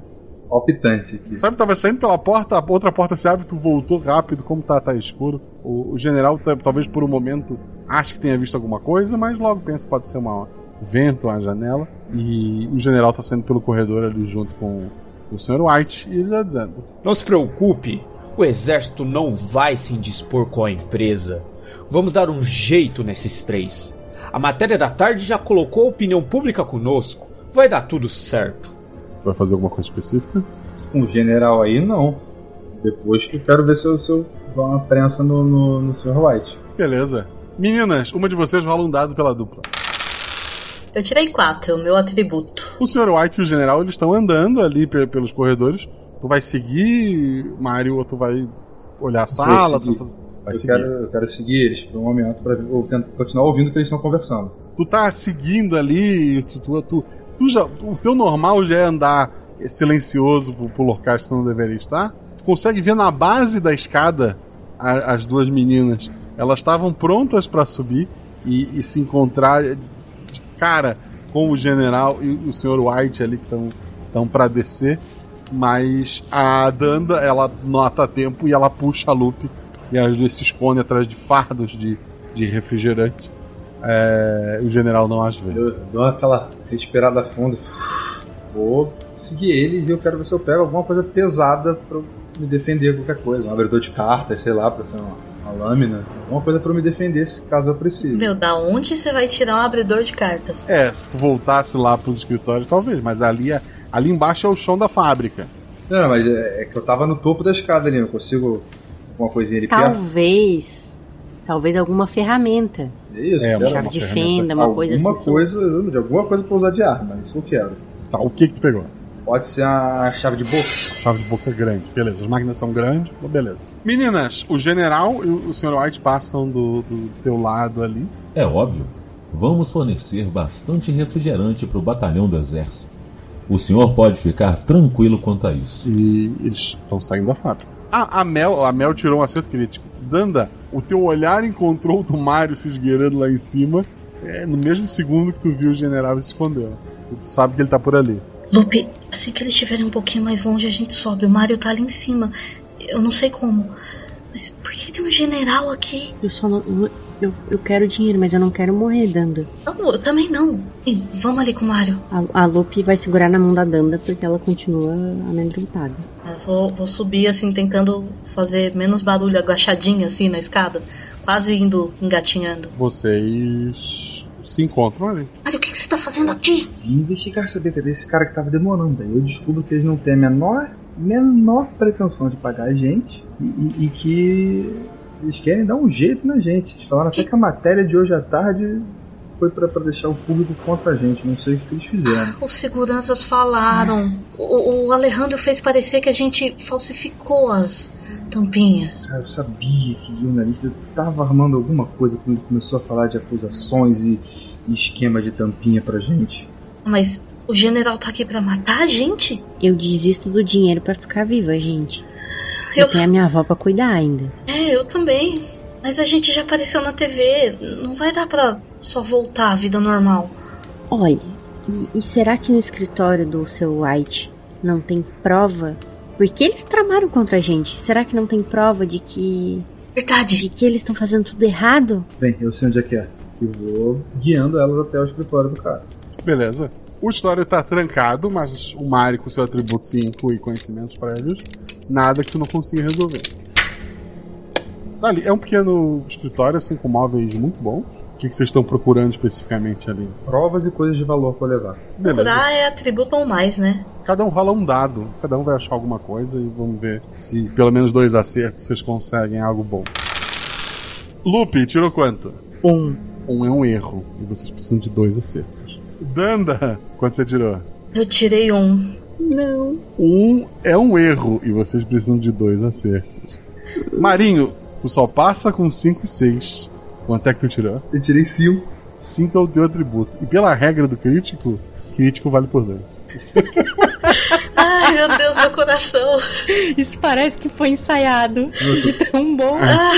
palpitante aqui. Sabe, tava saindo pela porta, a outra porta se abre, tu voltou rápido, como tá, tá escuro. O, o general, tá- talvez por um momento, ache que tenha visto alguma coisa, mas logo pensa que pode ser uma, um vento, uma janela. E o general tá saindo pelo corredor ali junto com o Sr. White, e ele tá dizendo: Não se preocupe, o exército não vai se indispor com a empresa. Vamos dar um jeito nesses três. A matéria da tarde já colocou a opinião pública conosco. Vai dar tudo certo. Vai fazer alguma coisa específica? Um general aí, não. Depois que eu quero ver se eu, se eu dou uma prensa no, no, no Sr. White. Beleza. Meninas, uma de vocês rola um dado pela dupla. Eu tirei quatro, o meu atributo. O Sr. White e o general eles estão andando ali pe- pelos corredores. Tu vai seguir, Mario, ou tu vai olhar a sala? Tu vai, fazer- vai eu, seguir. quero, eu quero seguir eles por um momento tento continuar ouvindo o que eles estão conversando. Tu tá seguindo ali, tu, tu, tu, tu já, o teu normal já é andar silencioso pro, pro local que tu não deveria estar. Tu consegue ver na base da escada a- as duas meninas. Elas estavam prontas pra subir e, e se encontrar de cara com o general e o Sr. White ali que estão para descer. Mas a Danda ela nota tempo e ela puxa a Lupe e as duas se escondem atrás de fardos de, de refrigerante. É, o general não as vê. Eu dou aquela respirada funda. Vou seguir eles e eu quero ver se eu pego alguma coisa pesada pra eu me defender de qualquer coisa. Um abridor de cartas, sei lá, pra ser uma, uma lâmina. Alguma coisa pra eu me defender se caso eu precise. Meu, da onde você vai tirar um abridor de cartas? É, se tu voltasse lá pros escritórios, talvez, mas ali, é- ali embaixo é o chão da fábrica. Não, mas é, é que eu tava no topo da escada ali, eu consigo alguma coisinha ali perto. Talvez. Talvez alguma ferramenta. Isso, É, eu quero chave uma de fenda, uma coisa Alguma assim. coisa, de alguma coisa pra usar de arma, isso eu quero. Tá, o que que tu pegou? Pode ser a chave de boca. Chave de boca grande, beleza. As máquinas são grandes, beleza. Meninas, o general e o Sr. White passam do, do teu lado ali. É óbvio. Vamos fornecer bastante refrigerante para o batalhão do exército. O senhor pode ficar tranquilo quanto a isso. E eles estão saindo da fábrica. Ah, a Mel, a Mel tirou um acerto crítico. Danda, o teu olhar encontrou o do Mario se esgueirando lá em cima. É, no mesmo segundo que tu viu o general se escondeu. Tu sabe que ele tá por ali. Lupe, assim que eles estiverem um pouquinho mais longe, a gente sobe. O Mario tá ali em cima. Eu não sei como. Mas por que tem um general aqui? Eu só não. Eu, eu, eu quero dinheiro, mas eu não quero morrer, Danda. Não, eu também não. Vamos ali com o Mario. A, a Lupe vai segurar na mão da Danda porque ela continua amedrontada. Eu vou, vou subir assim, tentando fazer menos barulho, agachadinha assim na escada. Quase indo engatinhando. Vocês se encontram ali. Mario, o que, que você tá fazendo aqui? Vim investigar saber cadê esse cara que tava demorando. Aí eu descubro que eles não têm a menor, menor pretensão de pagar a gente e, e- e que eles querem dar um jeito na gente. Eles falaram até que a matéria de hoje à tarde foi pra pra deixar o público contra a gente. Não sei o que eles fizeram. Os seguranças falaram. O, o Alejandro fez parecer que a gente falsificou as tampinhas. Cara, eu sabia que o jornalista tava armando alguma coisa quando ele começou a falar de acusações e, e esquema de tampinha pra gente. Mas o general tá aqui pra matar a gente? Eu desisto do dinheiro pra ficar viva, gente. Eu- tenho a minha avó pra cuidar ainda. É, eu também. Mas a gente já apareceu na TV. Não vai dar pra só voltar à vida normal. Olha, e, e será que no escritório do seu White não tem prova? Porque eles tramaram contra a gente. Será que não tem prova de que. Verdade. De que eles estão fazendo tudo errado? Bem, eu sei onde é que é. Eu vou guiando elas até o escritório do cara. Beleza. O escritório tá trancado, mas o Mari, com seu atributo 5 e conhecimentos prévios, nada que tu não consiga resolver. Ali, é um pequeno escritório, assim, com móveis muito bons. O que, que vocês estão procurando especificamente ali? Provas e coisas de valor pra levar. Beleza. Procurar é atributo ou mais, né? Cada um rola um dado, cada um vai achar alguma coisa e vamos ver se pelo menos dois acertos vocês conseguem algo bom. Lupe, tirou quanto? Um. Um é um erro e vocês precisam de dois acertos. Danda, quanto você tirou? Eu tirei um. Não. Um é um erro e vocês precisam de dois acertos. Marinho, tu só passa com 5 e 6. Quanto é que tu tirou? Eu tirei 5. 5 é o teu atributo. E pela regra do crítico, crítico vale por dano. Ai, meu Deus, meu coração. Isso parece que foi ensaiado. De tão bom. Ah,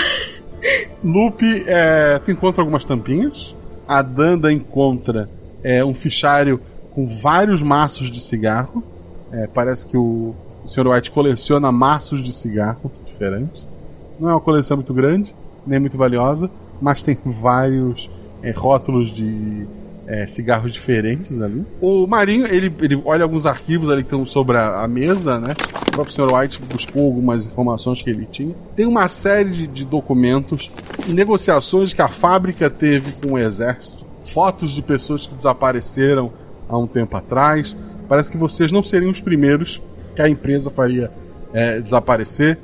Lupe, é, tu encontra algumas tampinhas. A Danda encontra é, um fichário com vários maços de cigarro. É, parece que o, Sr. White coleciona maços de cigarro diferentes. Não é uma coleção muito grande, nem muito valiosa, mas tem vários é, rótulos de é, cigarros diferentes ali. O Marinho, ele, ele olha alguns arquivos ali que estão sobre a, a mesa, né? O próprio Sr. White buscou algumas informações que ele tinha. Tem uma série de, de documentos, negociações que a fábrica teve com o exército, fotos de pessoas que desapareceram há um tempo atrás. Parece que vocês não seriam os primeiros que a empresa faria é, desaparecer.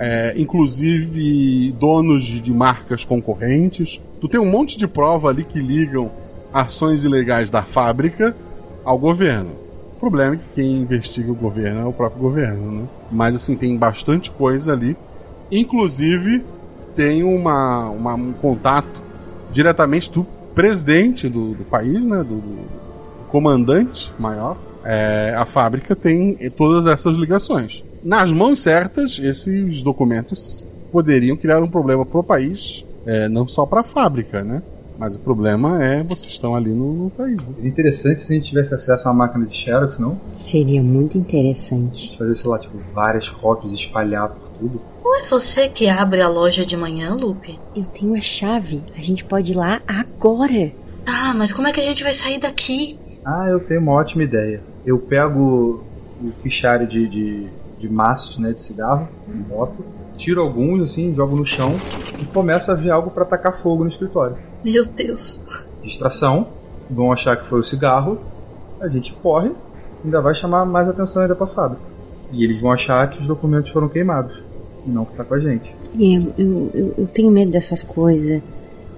É, inclusive donos de, de marcas concorrentes. Tu tem um monte de prova ali que ligam ações ilegais da fábrica ao governo. O problema é que quem investiga o governo é o próprio governo, né? Mas assim, tem bastante coisa ali. Inclusive, tem uma, uma- um contato diretamente do presidente do, do país, né? Do, do comandante maior. É, a fábrica tem todas essas ligações. Nas mãos certas, esses documentos poderiam criar um problema para o país, é, não só para a fábrica, né? Mas o problema é vocês estão ali no, no país. né? Seria interessante se a gente tivesse acesso a uma máquina de Xerox, não? Seria muito interessante. Fazer, sei lá, tipo, várias cópias e espalhar por tudo. não é você que abre a loja de manhã, Lupe? Eu tenho a chave. A gente pode ir lá agora. Tá, mas como é que a gente vai sair daqui? Ah, eu tenho uma ótima ideia. Eu pego o fichário de, de, de maços né, de cigarro, em moto, tiro alguns, assim, jogo no chão e começo a ver algo para atacar fogo no escritório. Meu Deus. Distração, vão achar que foi o cigarro, a gente corre, ainda vai chamar mais atenção ainda pra fábrica. E eles vão achar que os documentos foram queimados, e não que tá com a gente. Eu, eu, eu, eu tenho medo dessas coisas.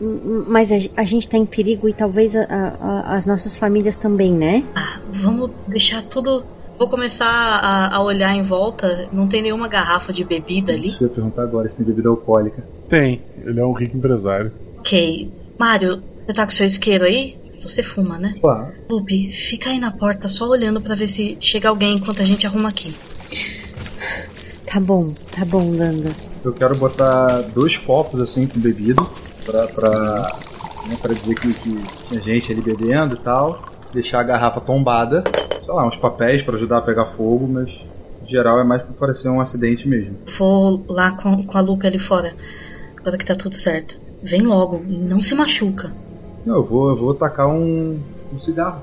Hum, hum, Mas a, a gente tá em perigo e talvez a- a- as nossas famílias também, né? Ah, vamos deixar tudo. Vou começar a, a olhar em volta. Não tem nenhuma garrafa de bebida ali. Isso eu perguntar agora se tem bebida alcoólica. Tem, ele é um rico empresário. Ok. Mário, você tá com seu isqueiro aí? Você fuma, né? Claro. Lupe, fica aí na porta só olhando pra ver se chega alguém enquanto a gente arruma aqui. Tá bom, tá bom, Landa. Eu quero botar dois copos assim com bebida pra, pra, né, pra dizer que, que tinha gente ali bebendo e tal. Deixar a garrafa tombada. Sei lá, uns papéis pra ajudar a pegar fogo, mas em geral é mais pra parecer um acidente mesmo. Vou lá com, com a Lupe ali fora. Agora que tá tudo certo. Vem logo e não se machuca. Não, eu vou, eu vou tacar um, um cigarro.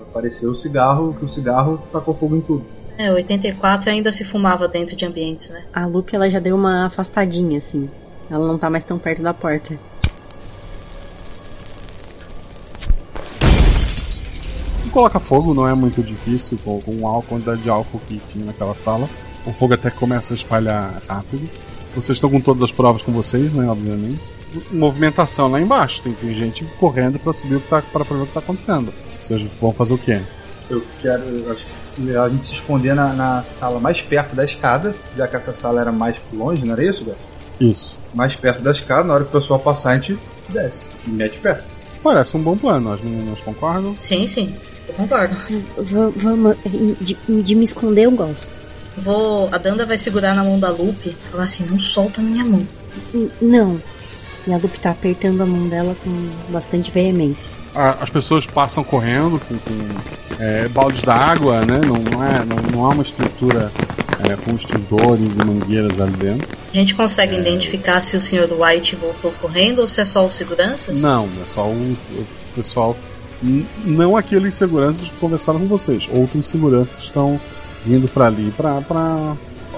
Apareceu o cigarro, que o cigarro tacou fogo em tudo. É, 84 ainda se fumava dentro de ambientes, né? A Lupe, ela já deu uma afastadinha, assim. Ela não tá mais tão perto da porta. Coloca fogo não é muito difícil com, com a quantidade de álcool que tinha naquela sala. O fogo até começa a espalhar rápido. Vocês estão com todas as provas com vocês, né? Obviamente. Movimentação lá embaixo. Tem, tem gente correndo pra subir o que tá, para ver o que tá acontecendo. Vocês vão fazer o quê? Eu quero. Eu acho que a gente se esconder na, na sala mais perto da escada, já que essa sala era mais longe, não era isso, Gato? Isso. Mais perto da escada, na hora que o pessoal passar, a gente desce e mete perto. Parece um bom plano, as meninas concordam? Sim, sim. Eu concordo. V- Vamos. De, de me esconder eu gosto. Vou. A Danda vai segurar na mão da Lupe e falar assim: não solta minha mão. N- Não. E a Lupe tá apertando a mão dela com bastante veemência. As pessoas passam correndo com, com, é, baldes d'água, né? Não, não é, não, não há uma estrutura é, com extintores e mangueiras ali dentro. A gente consegue identificar se o Sr. White voltou correndo ou se é só os seguranças? Não, é só o, o pessoal. Não aqueles seguranças que conversaram com vocês. Outros seguranças estão vindo pra ali pra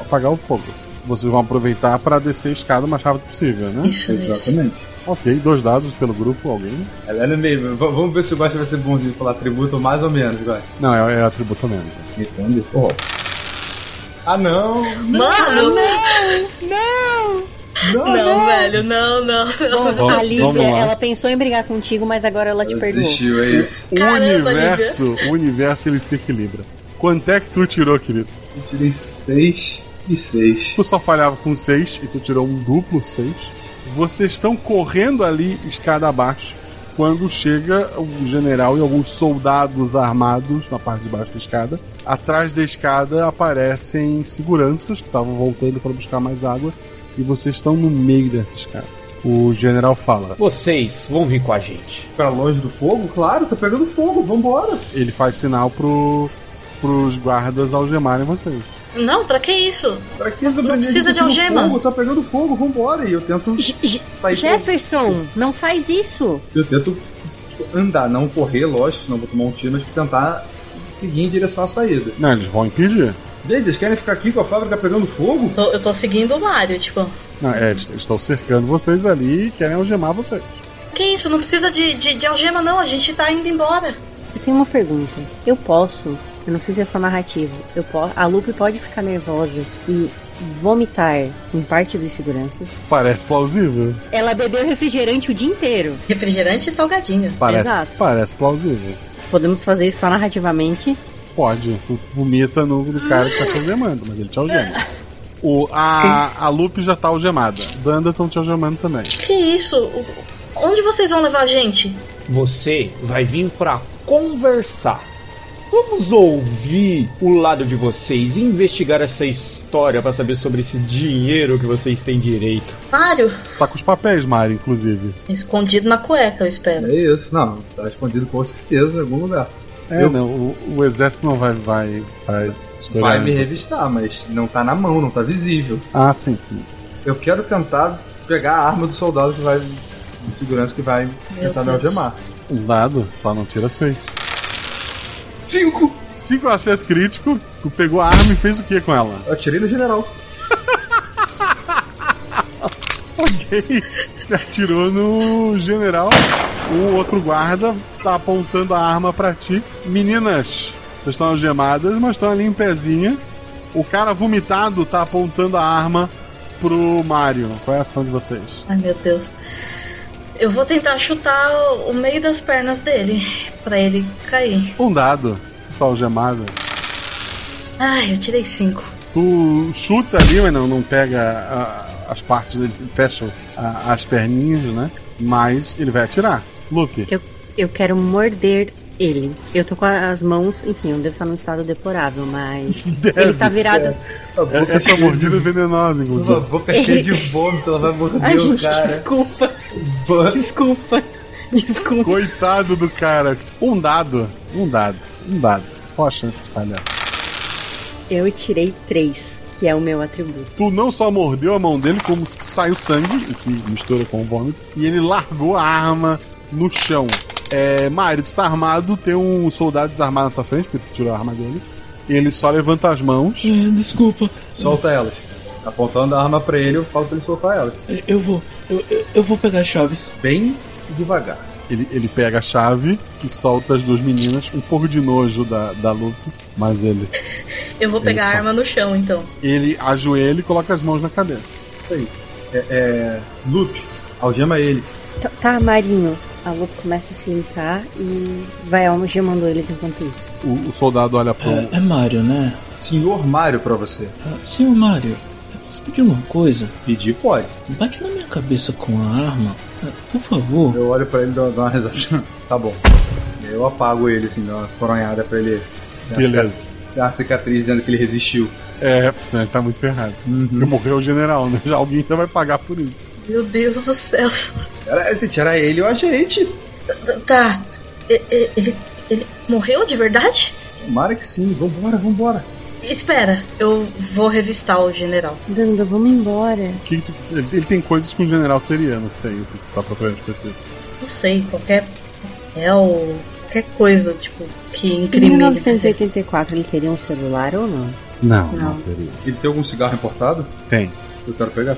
apagar o fogo. Vocês vão aproveitar pra descer a escada o mais rápido possível, né? Isso, isso. Exatamente. Ok, dois dados pelo grupo, alguém? Ela é meio. v- Vamos ver se o Guacha vai ser bonzinho falar tributo mais ou menos, Guacha. Não, é, é atributo mesmo. Responde. Oh. Ah, não! Mano! Não! Não, velho, não, não, não. Bom, a Lívia, ela pensou em brigar contigo, mas agora ela te perdoou. Desistiu, é isso. O Caramba, universo, o universo ele se equilibra. Quanto é que tu tirou, querido? Eu tirei 6 e 6. Tu só falhava com 6 e tu tirou um duplo 6. Vocês estão correndo ali escada abaixo quando chega o general e alguns soldados armados na parte de baixo da escada. Atrás da escada aparecem seguranças que estavam voltando para buscar mais água e vocês estão no meio dessa escada. O general fala. Vocês vão vir com a gente. Pra longe do fogo? Claro, tá pegando fogo, vambora. Ele faz sinal pro, pros guardas algemarem vocês. Não, pra que isso? Pra que não precisa de algema. Fogo, tá pegando fogo, vambora. E eu tento sair. Jefferson, não faz isso. Eu tento andar, não correr, lógico, senão vou tomar um tiro, mas tentar seguir em direção à saída. Não, eles vão impedir. Eles querem ficar aqui com a fábrica pegando fogo? Tô- eu tô seguindo o Mario, tipo. Não, é, eles eles estão cercando vocês ali e querem algemar vocês. Que isso? Não precisa de, de, de algema, não. A gente tá indo embora. Eu tenho uma pergunta. Eu posso, eu não sei se é só narrativo, eu posso, a Lupe pode ficar nervosa e vomitar em parte dos seguranças. Parece plausível. Ela bebeu refrigerante o dia inteiro. Refrigerante e salgadinho. Parece, Exato. parece plausível. Podemos fazer isso só narrativamente. Pode, tu vomita no, no cara que tá te algemando, mas ele te algema. O, a, a Lupe já tá algemada. Danda estão te algemando também. Que isso? Onde vocês vão levar a gente? Você vai vir pra conversar. Vamos ouvir o lado de vocês e investigar essa história pra saber sobre esse dinheiro que vocês têm direito. Mário? Tá com os papéis, Mari, inclusive. Escondido na cueca, eu espero. É isso, não, tá escondido com certeza em algum lugar. É, Eu- não, o, o exército não vai, vai, vai Vai me revistar, mas não tá na mão, não tá visível. Ah, sim, sim. Eu quero tentar pegar a arma do soldado que vai. de segurança que vai tentar me Deus. algemar. Um dado, só não tira seis. Cinco! Cinco acerto crítico, tu pegou a arma e fez o que com ela? Eu atirei no general. Ok, se atirou no general. O outro guarda tá apontando a arma pra ti. Meninas, vocês estão algemadas, mas estão ali em pezinha. O cara vomitado tá apontando a arma pro Mario. Qual é a ação de vocês? Ai, meu Deus. Eu vou tentar chutar o- meio das pernas dele, pra ele cair. Um dado. Tá algemado. Ai, eu tirei cinco. Tu chuta ali, mas não, não pega a- as partes dele, fecha a- as perninhas, né? Mas ele vai atirar. Luke. Eu, eu quero morder ele. Eu tô com as mãos, enfim, eu devo estar num estado deplorável, mas. ele tá virado. É, essa mordida é venenosa, inclusive. A boca cheia de vômito, ela vai morder Ai, o gente, cara. desculpa. Desculpa. Desculpa. Coitado do cara. Um dado. Um dado. Um dado. Qual a chance de falhar? Eu tirei três, que é o meu atributo. Tu não só mordeu a mão dele, como saiu sangue, o que mistura com o vômito, e ele largou a arma no chão. É, Mário, tu tá armado, tem um soldado desarmado na tua frente, porque tu tirou a arma dele. Ele só levanta as mãos. desculpa. Solta elas. Apontando a arma pra ele, eu falo pra ele soltar elas. Eu vou. Eu, eu, eu vou pegar as chaves. Bem devagar. Ele, ele pega a chave e solta as duas meninas. Um pouco de nojo da, da luta, mas ele. Eu vou pegar a arma no chão, então. Ele ajoelha e coloca as mãos na cabeça. Isso aí. É. é Lupe, algema ele. Tá, tá, Marinho. A Lupe começa a se limpar e vai algemando eles enquanto isso. O, o soldado olha pro. É, é Mário, né? Senhor Mário pra você. Ah, senhor Mário, eu posso pedir uma coisa? Pedir pode. Bate na minha cabeça com a arma. Ah, Por favor. Eu olho pra ele e dou uma risada. tá bom. Eu apago ele, assim, dou uma coronhada pra ele. dar Beleza. dar uma cicatriz dizendo que ele resistiu. É, senão ele tá muito ferrado. Porque morreu o general, né? Já alguém já vai pagar por isso. Meu Deus do céu. Era, gente, era ele ou a gente. Tá. Ele, ele morreu de verdade? Tomara que sim. Vambora, vambora. Espera, eu vou revistar o general. Danda, vamos embora. Que- ele, tem coisas que um general teria, não sei o que tá procurando específico. Não sei, qualquer papel, qualquer coisa, tipo, que Em incrimine. 1984 ele teria um celular ou não? Não, Não. teria. Ele tem algum cigarro importado? Tem. Eu quero pegar.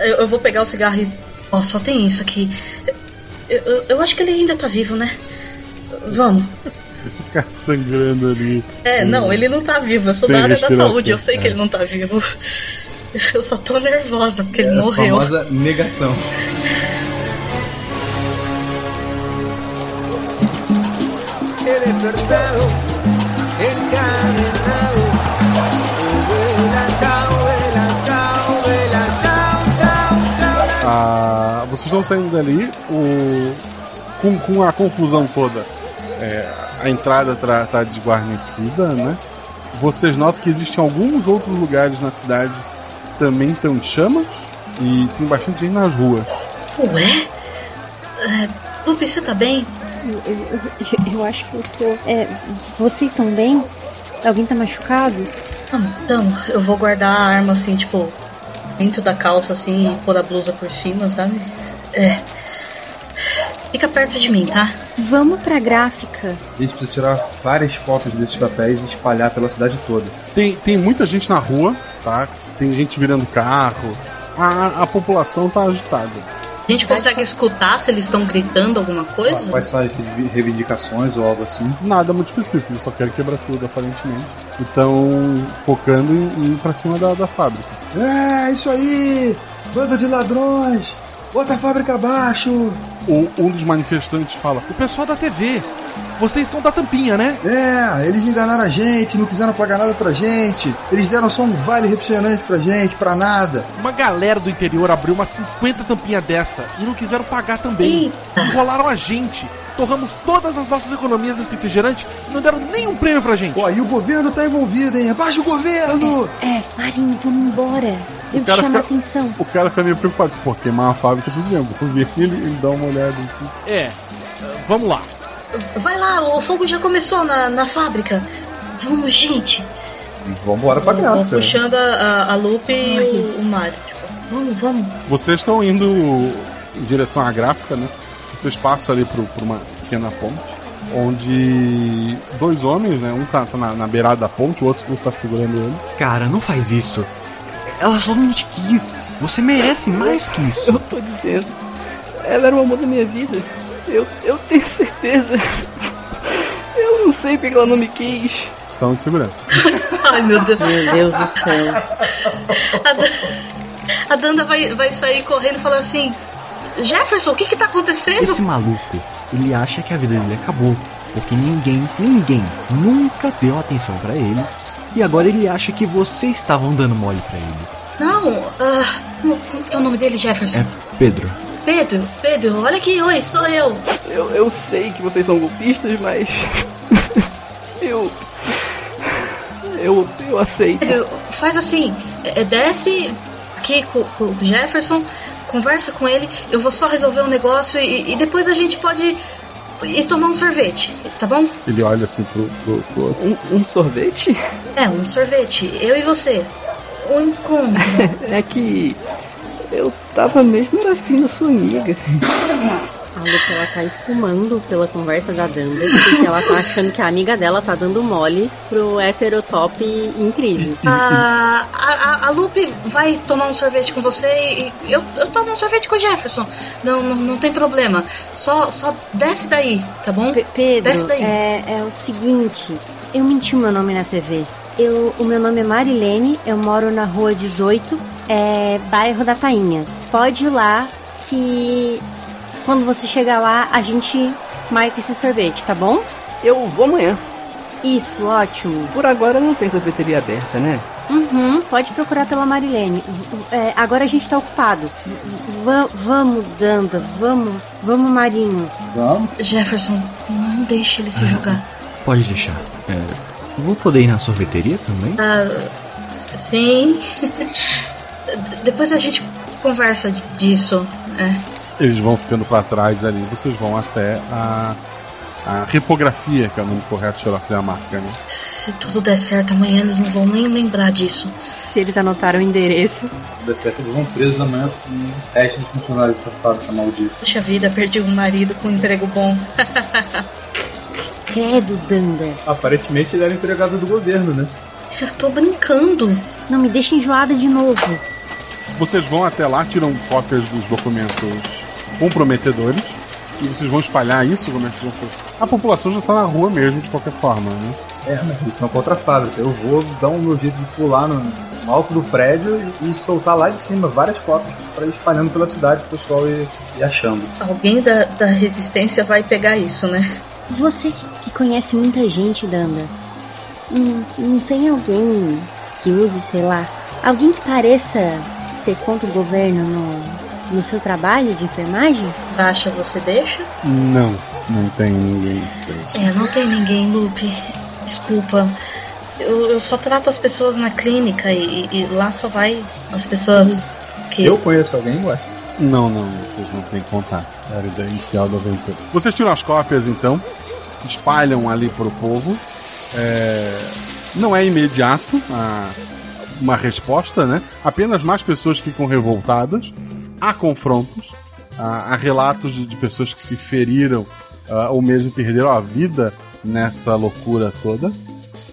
Eu, eu vou pegar o cigarro e. Ó, só tem isso aqui. Eu, eu, eu acho que ele ainda tá vivo, né? Vamos. Ficar sangrando ali. É, não, ele não tá vivo. Eu sou da área da saúde, eu sei que é. ele não tá vivo. Eu só tô nervosa porque ele É a morreu. famosa negação. El despertado, encadenado. Vocês estão saindo dali, o, com, com a confusão toda. é, a entrada tá, tá desguarnecida, né? Vocês notam que existem alguns outros lugares na cidade que também estão em chamas e tem bastante gente nas ruas. Ué? É, Lupe, você tá bem? Eu, eu- eu- eu acho que eu tô. É, vocês estão bem? Alguém tá machucado? Então, eu vou guardar a arma assim, tipo, dentro da calça assim e pôr a blusa por cima, sabe? É. Fica perto de mim, tá? Vamos pra gráfica. A gente precisa tirar várias fotos desses papéis e espalhar pela cidade toda. Tem, tem muita gente na rua, tá? Tem gente virando carro. A, a população tá agitada. A gente consegue escutar se eles estão gritando alguma coisa? Quais são as reivindicações ou algo assim? Nada muito específico, eles só querem quebrar tudo, aparentemente. Então, focando em, em ir pra cima da, da fábrica. É, isso aí! Banda de ladrões! Bota a fábrica abaixo! O, um dos manifestantes fala: O pessoal da TV, vocês são da tampinha, né? É, eles enganaram a gente, não quiseram pagar nada pra gente. Eles deram só um vale refrigerante pra gente, pra nada. Uma galera do interior abriu umas 50 tampinhas dessa e não quiseram pagar também. Enrolaram a gente. Torramos todas as nossas economias desse refrigerante e não deram nenhum prêmio pra gente. Ó, e o governo tá envolvido, hein? Abaixa o governo! É, Marinho, vamos embora. Eu cara chamo a fica- atenção. O cara fica meio preocupado, assim, pô, queimar a fábrica bem. Vou ver ele, ele dá uma olhada assim. É, vamos lá. Vai lá, o fogo já começou na, na fábrica. Vamos, gente. Vambora pra Vou gráfica. puxando a, a, a Lupe e o, o Mario. Tipo, vamos, vamos. Vocês estão indo em direção à gráfica, né? Vocês passam ali por, por uma pequena ponte, onde dois homens, né? Um tá, tá na, na beirada da ponte, o outro tá segurando ele. Cara, não faz isso. Ela somente quis. Você merece mais que isso. Eu tô dizendo. Ela era o amor da minha vida. Eu, eu tenho certeza. Eu não sei porque ela não me quis. São de segurança. Ai, meu Deus. Meu Deus do céu. A, Dan- a Danda vai, vai sair correndo e falar assim: Jefferson, o que que tá acontecendo? Esse maluco, ele acha que a vida dele acabou. Porque ninguém, ninguém nunca deu atenção pra ele. E agora ele acha que vocês estavam dando mole pra ele. Não, ah, como, é o nome dele, Jefferson? É Pedro. Pedro, Pedro, olha aqui, oi, sou eu. Eu, eu sei que vocês são golpistas, mas. eu. Eu, eu aceito. Pedro, faz assim: é, desce aqui com, com o Jefferson, conversa com ele, eu vou só resolver um negócio e, e depois a gente pode ir tomar um sorvete, tá bom? Ele olha assim pro, pro, pro outro. Um, um sorvete? É, um sorvete, eu e você. Um encontro. É que. Eu tava mesmo afim da sua amiga. A Lupe, ela tá espumando pela conversa da Danda, porque ela tá achando que a amiga dela tá dando mole pro heterotop em crise. A, a, a- Lupe vai tomar um sorvete com você e eu, eu tomo um sorvete com o Jefferson. Não, não, não tem problema. Só, só desce daí, tá bom? Pedro, desce daí. é, é o seguinte, eu menti meu nome na TV. Eu, o meu nome é Marilene, eu moro na rua 18, é bairro da Tainha. Pode ir lá que quando você chegar lá a gente marca esse sorvete, tá bom? Eu vou amanhã. Isso, ótimo. Por agora não tem sorveteria aberta, né? Uhum, pode procurar pela Marilene. É, agora a gente tá ocupado. V- vamos, Danda, vamos, vamos, Marinho. Vamos. Jefferson, não deixe ele se jogar. Pode deixar. É, vou poder ir na sorveteria também? Ah, sim. Depois a gente conversa disso. É. Eles vão ficando pra trás ali, vocês vão até a, a repografia, que é o nome correto de Xerox da marca, né? Se tudo der certo amanhã, eles não vão nem lembrar disso. Se eles anotaram o endereço. Se der certo, eles vão presos amanhã com um teste de funcionário de fábrica maldito. Puxa vida, perdi um marido com um emprego bom. Credo, Danda. Aparentemente ele era empregado do governo, né? Eu tô brincando. Não me deixa enjoada de novo. Vocês vão até lá, tiram cópias dos documentos comprometedores e vocês vão espalhar isso? Como é que vocês vão fazer? A população já tá na rua mesmo, de qualquer forma, né? É, mas eles estão contra a fábrica. Eu vou dar um meu jeito de pular no, no alto do prédio e, e soltar lá de cima várias cópias para ir espalhando pela cidade, o pessoal ir, ir achando. Alguém da, da resistência vai pegar isso, né? Você que- que conhece muita gente, Danda, não, não tem alguém que use, sei lá, alguém que pareça ser contra o governo no, no seu trabalho de enfermagem? Baixa, você deixa? Não, não tem ninguém. sei. É, não tem ninguém, Lupe. Desculpa. Eu, eu só trato as pessoas na clínica e, e lá só vai as pessoas que. Eu conheço alguém, ué? Não, não, vocês não têm contato. Era a ideia inicial da aventura. Vocês tiram as cópias então, espalham ali pro povo. É, Não é imediato a- uma resposta, né? Apenas mais pessoas ficam revoltadas. Há confrontos, há, há relatos de, de pessoas que se feriram ah, ou mesmo perderam a vida nessa loucura toda.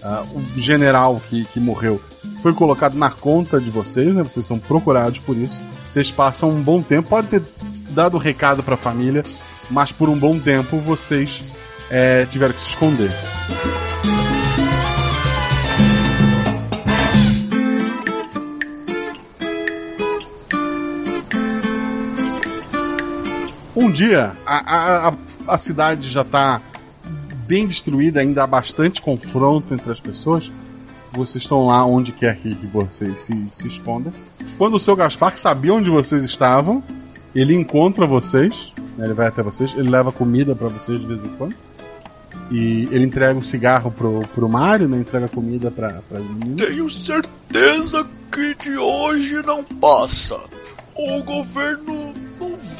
Ah, o general que, que morreu foi colocado na conta de vocês, né? Vocês são procurados por isso. Vocês passam um bom tempo, pode ter dado recado para a família, mas por um bom tempo vocês eh, tiveram que se esconder. Um dia, a, a, a- cidade já está bem destruída, ainda há bastante confronto entre as pessoas. Vocês estão lá onde quer que, vocês se, se escondam. Quando o seu Gaspar, que sabia onde vocês estavam, ele encontra vocês, né, ele vai até vocês, ele leva comida para vocês de vez em quando. E ele entrega um cigarro pro, pro Mário, né? Entrega comida pra, pra menina. Tenho certeza que de hoje não passa. O governo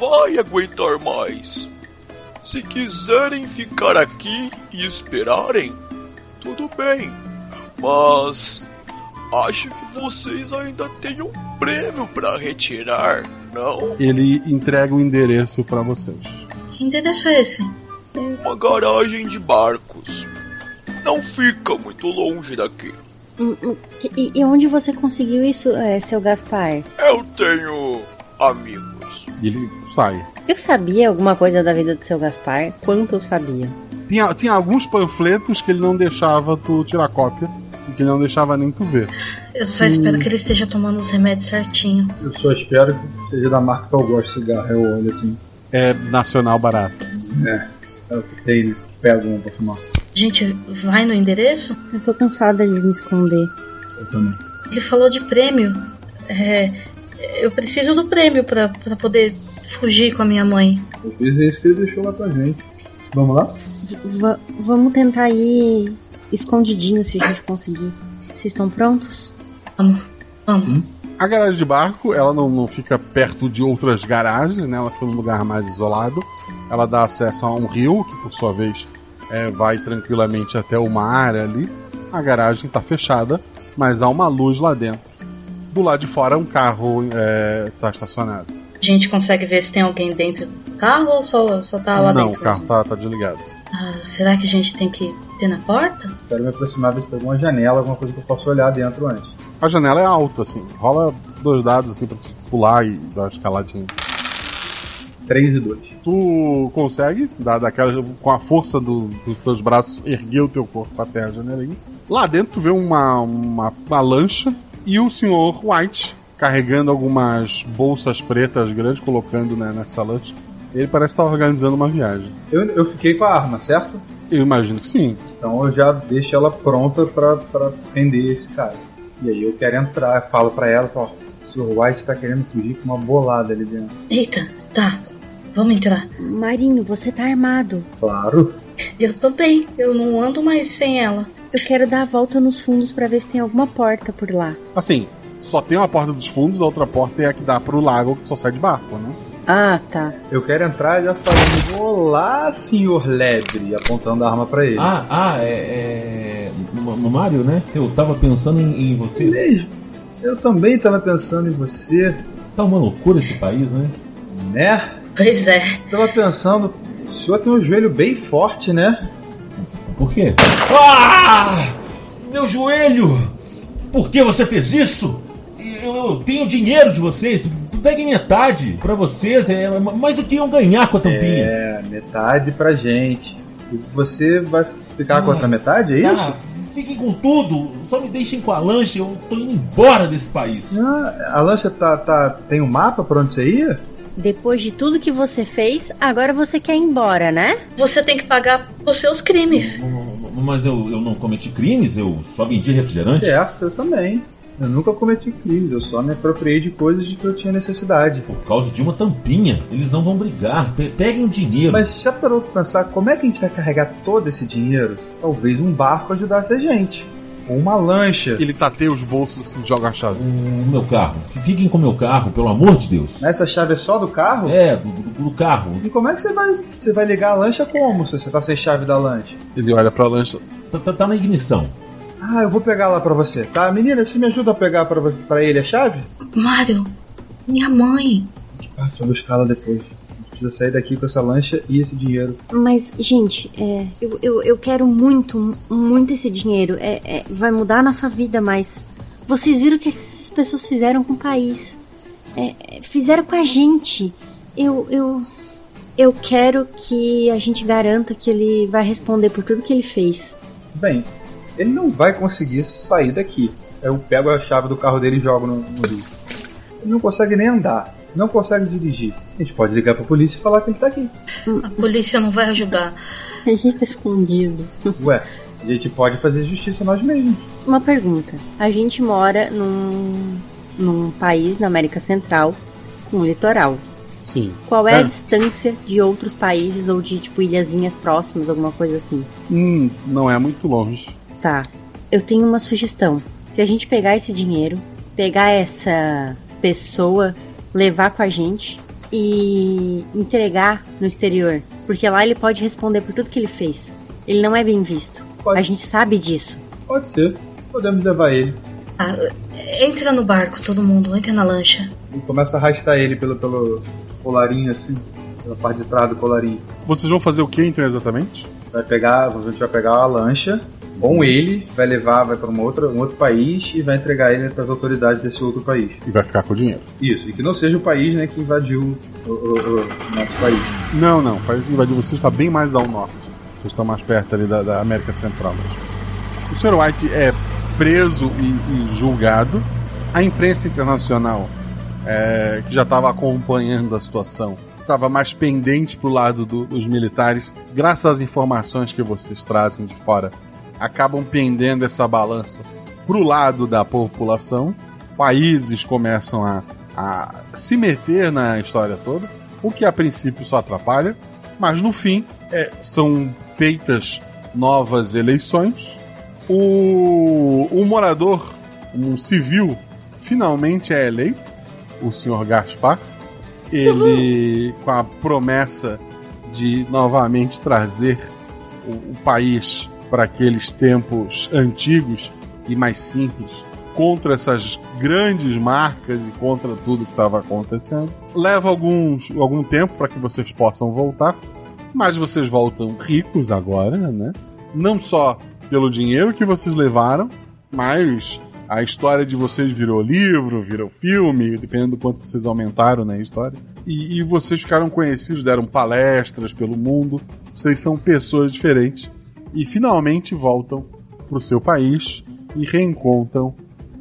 vai aguentar mais. Se quiserem ficar aqui e esperarem, tudo bem. Mas acho que vocês ainda têm um prêmio para retirar, não? Ele entrega o endereço para vocês. Que endereço é esse? Uma garagem de barcos. Não fica muito longe daqui. E, e onde você conseguiu isso, é, seu Gaspar? Eu tenho amigos. Ele sai. Eu sabia alguma coisa da vida do seu Gaspar? Quanto eu sabia? Tinha, tinha alguns panfletos que ele não deixava tu tirar cópia e que ele não deixava nem tu ver. Eu só espero que ele esteja tomando os remédios certinho. Eu só espero que seja da marca que eu gosto de cigarro. Eu olho assim. É nacional barato. É, é o que tem, né? Pego um pra fumar. A gente vai no endereço? Eu tô cansada de me esconder. Eu também. Ele falou de prêmio. É, eu preciso do prêmio pra, pra poder fugir com a minha mãe. Eu fiz isso que ele deixou lá pra gente. Vamos lá? V- vamos tentar ir escondidinho se a gente conseguir. Vocês estão prontos? Vamos. Vamos. A garagem de barco, ela não, não fica perto de outras garagens, né? Ela fica num lugar mais isolado. Ela dá acesso a um rio, que por sua vez é, vai tranquilamente até o mar ali. A garagem está fechada, mas há uma luz lá dentro. Do lado de fora, um carro está estacionado. A gente consegue ver se tem alguém dentro do carro ou só, só tá lá não, dentro? o carro está tá desligado. Ah, será que a gente tem que ter na porta? Quero me aproximar, ver se tem alguma janela, alguma coisa que eu possa olhar dentro antes. A janela é alta, assim. Rola dois dados assim pra tu pular e dar uma escaladinha. 3 e 2. Tu consegue, dar daquela, com a força do- dos teus braços, erguer o teu corpo até a janelinha. Lá dentro tu vê uma, uma, uma lancha e o senhor White carregando algumas bolsas pretas grandes, colocando né, nessa lancha. Ele parece estar organizando uma viagem. Eu, eu fiquei com a arma, certo? Eu imagino que sim. Então eu já deixo ela pronta pra, pra prender esse cara. E aí eu quero entrar, falo pra ela, ó, o Sr. White tá querendo fugir com uma bolada ali dentro. Eita, tá. Vamos entrar. Marinho, você tá armado. Claro. Eu tô bem. Eu não ando mais sem ela. Eu quero dar a volta nos fundos pra ver se tem alguma porta por lá. Assim, Só tem uma porta dos fundos, a outra porta é a que dá pro lago que só sai de barco, né? Ah, tá. Eu quero entrar já falando, olá, senhor Lebre, apontando a arma pra ele. Ah, ah, é. é... Mário, né? Eu tava pensando em, em vocês. Mesmo. Eu também tava pensando em você. Tá uma loucura esse país, né? Né? Pois é. Tava pensando, o senhor tem um joelho bem forte, né? Por quê? Ah! Meu joelho! Por que você fez isso? Eu, eu tenho dinheiro de vocês. Peguem metade pra vocês. É, mas o que iam ganhar com a tampinha? É, metade pra gente. E você vai ficar Ah, com a outra metade, é tá, isso? Fiquem com tudo. Só me deixem com a lancha. Eu tô indo embora desse país. Ah, a lancha tá, tá, tem um mapa pra onde você ia? Depois de tudo que você fez, agora você quer ir embora, né? Você tem que pagar os seus crimes. Mas eu, eu não cometi crimes, eu só vendi refrigerante. Certo, eu também. Eu nunca cometi crimes, eu só me apropriei de coisas de que eu tinha necessidade. Por causa de uma tampinha. Eles não vão brigar. Pe- peguem o dinheiro. Mas já parou pra pensar como é que a gente vai carregar todo esse dinheiro? Talvez um barco ajudasse a gente. Ou uma lancha. Ele tateia os bolsos assim, joga a chave. O meu carro. Fiquem com o meu carro, pelo amor de Deus. Essa chave é só do carro? É, do, do- do carro. E como é que você vai, você vai ligar a lancha como se você tá sem chave da lancha? Ele olha pra lancha. Tá, tá- tá na ignição. Ah, eu vou pegar lá pra você, tá? Menina, você me ajuda a pegar pra, você- pra ele a chave? Mário, minha mãe. Passa pra buscar ela depois. A gente precisa sair daqui com essa lancha e esse dinheiro. Mas, gente, é, eu, eu, eu quero muito, muito esse dinheiro. É, é, vai mudar a nossa vida, mas vocês viram o que essas pessoas fizeram com o país. É, é, fizeram com a gente. Eu, eu, eu quero que a gente garanta que ele vai responder por tudo que ele fez. Bem, ele não vai conseguir sair daqui. Eu pego a chave do carro dele e jogo no, no rio. Ele não consegue nem andar, não consegue dirigir. A gente pode ligar pra polícia e falar que ele tá aqui. A polícia não vai ajudar. A gente tá escondido. Ué, a gente pode fazer justiça nós mesmos. Uma pergunta. A gente mora num, num país na América Central com litoral. Sim. Qual é a É. distância de outros países ou de tipo ilhazinhas próximas, alguma coisa assim? Hum, não é muito longe. Tá. Eu tenho uma sugestão. Se a gente pegar esse dinheiro, pegar essa pessoa, levar com a gente e entregar no exterior, porque lá ele pode responder por tudo que ele fez. Ele não é bem visto. a gente sabe disso. Pode ser. Podemos levar ele. Ah, entra no barco, todo mundo. Entra na lancha. E começa a arrastar ele pelo, pelo colarinho assim, pela parte de trás do colarinho. Vocês vão fazer o que então exatamente? Vai pegar, a gente vai pegar a lancha com ele, vai levar, vai para um outro, um outro país e vai entregar ele para as autoridades desse outro país. E vai ficar com o dinheiro. Isso, e que não seja o país né, que invadiu o, o- o nosso país. Não, não. O país que invadiu vocês está bem mais ao norte. Vocês estão mais perto ali da, da América Central. mesmo. O Sr. White é preso e, e julgado. A imprensa internacional, é, que já estava acompanhando a situação, estava mais pendente pro lado do- dos militares. Graças às informações que vocês trazem de fora, acabam pendendo essa balança pro lado da população. Países começam a, a se meter na história toda, o que a princípio só atrapalha, mas no fim é, são feitas novas eleições. O, o morador, um civil, finalmente é eleito, o senhor Gaspar. Ele, com a promessa de novamente trazer o, o país para aqueles tempos antigos e mais simples, contra essas grandes marcas e contra tudo que estava acontecendo. Leva alguns, algum tempo para que vocês possam voltar, mas vocês voltam ricos agora, né? Não só pelo dinheiro que vocês levaram, mas a história de vocês virou livro, virou filme, dependendo do quanto vocês aumentaram na história. E, e vocês ficaram conhecidos, deram palestras pelo mundo. Vocês são pessoas diferentes e finalmente voltam para o seu país e reencontram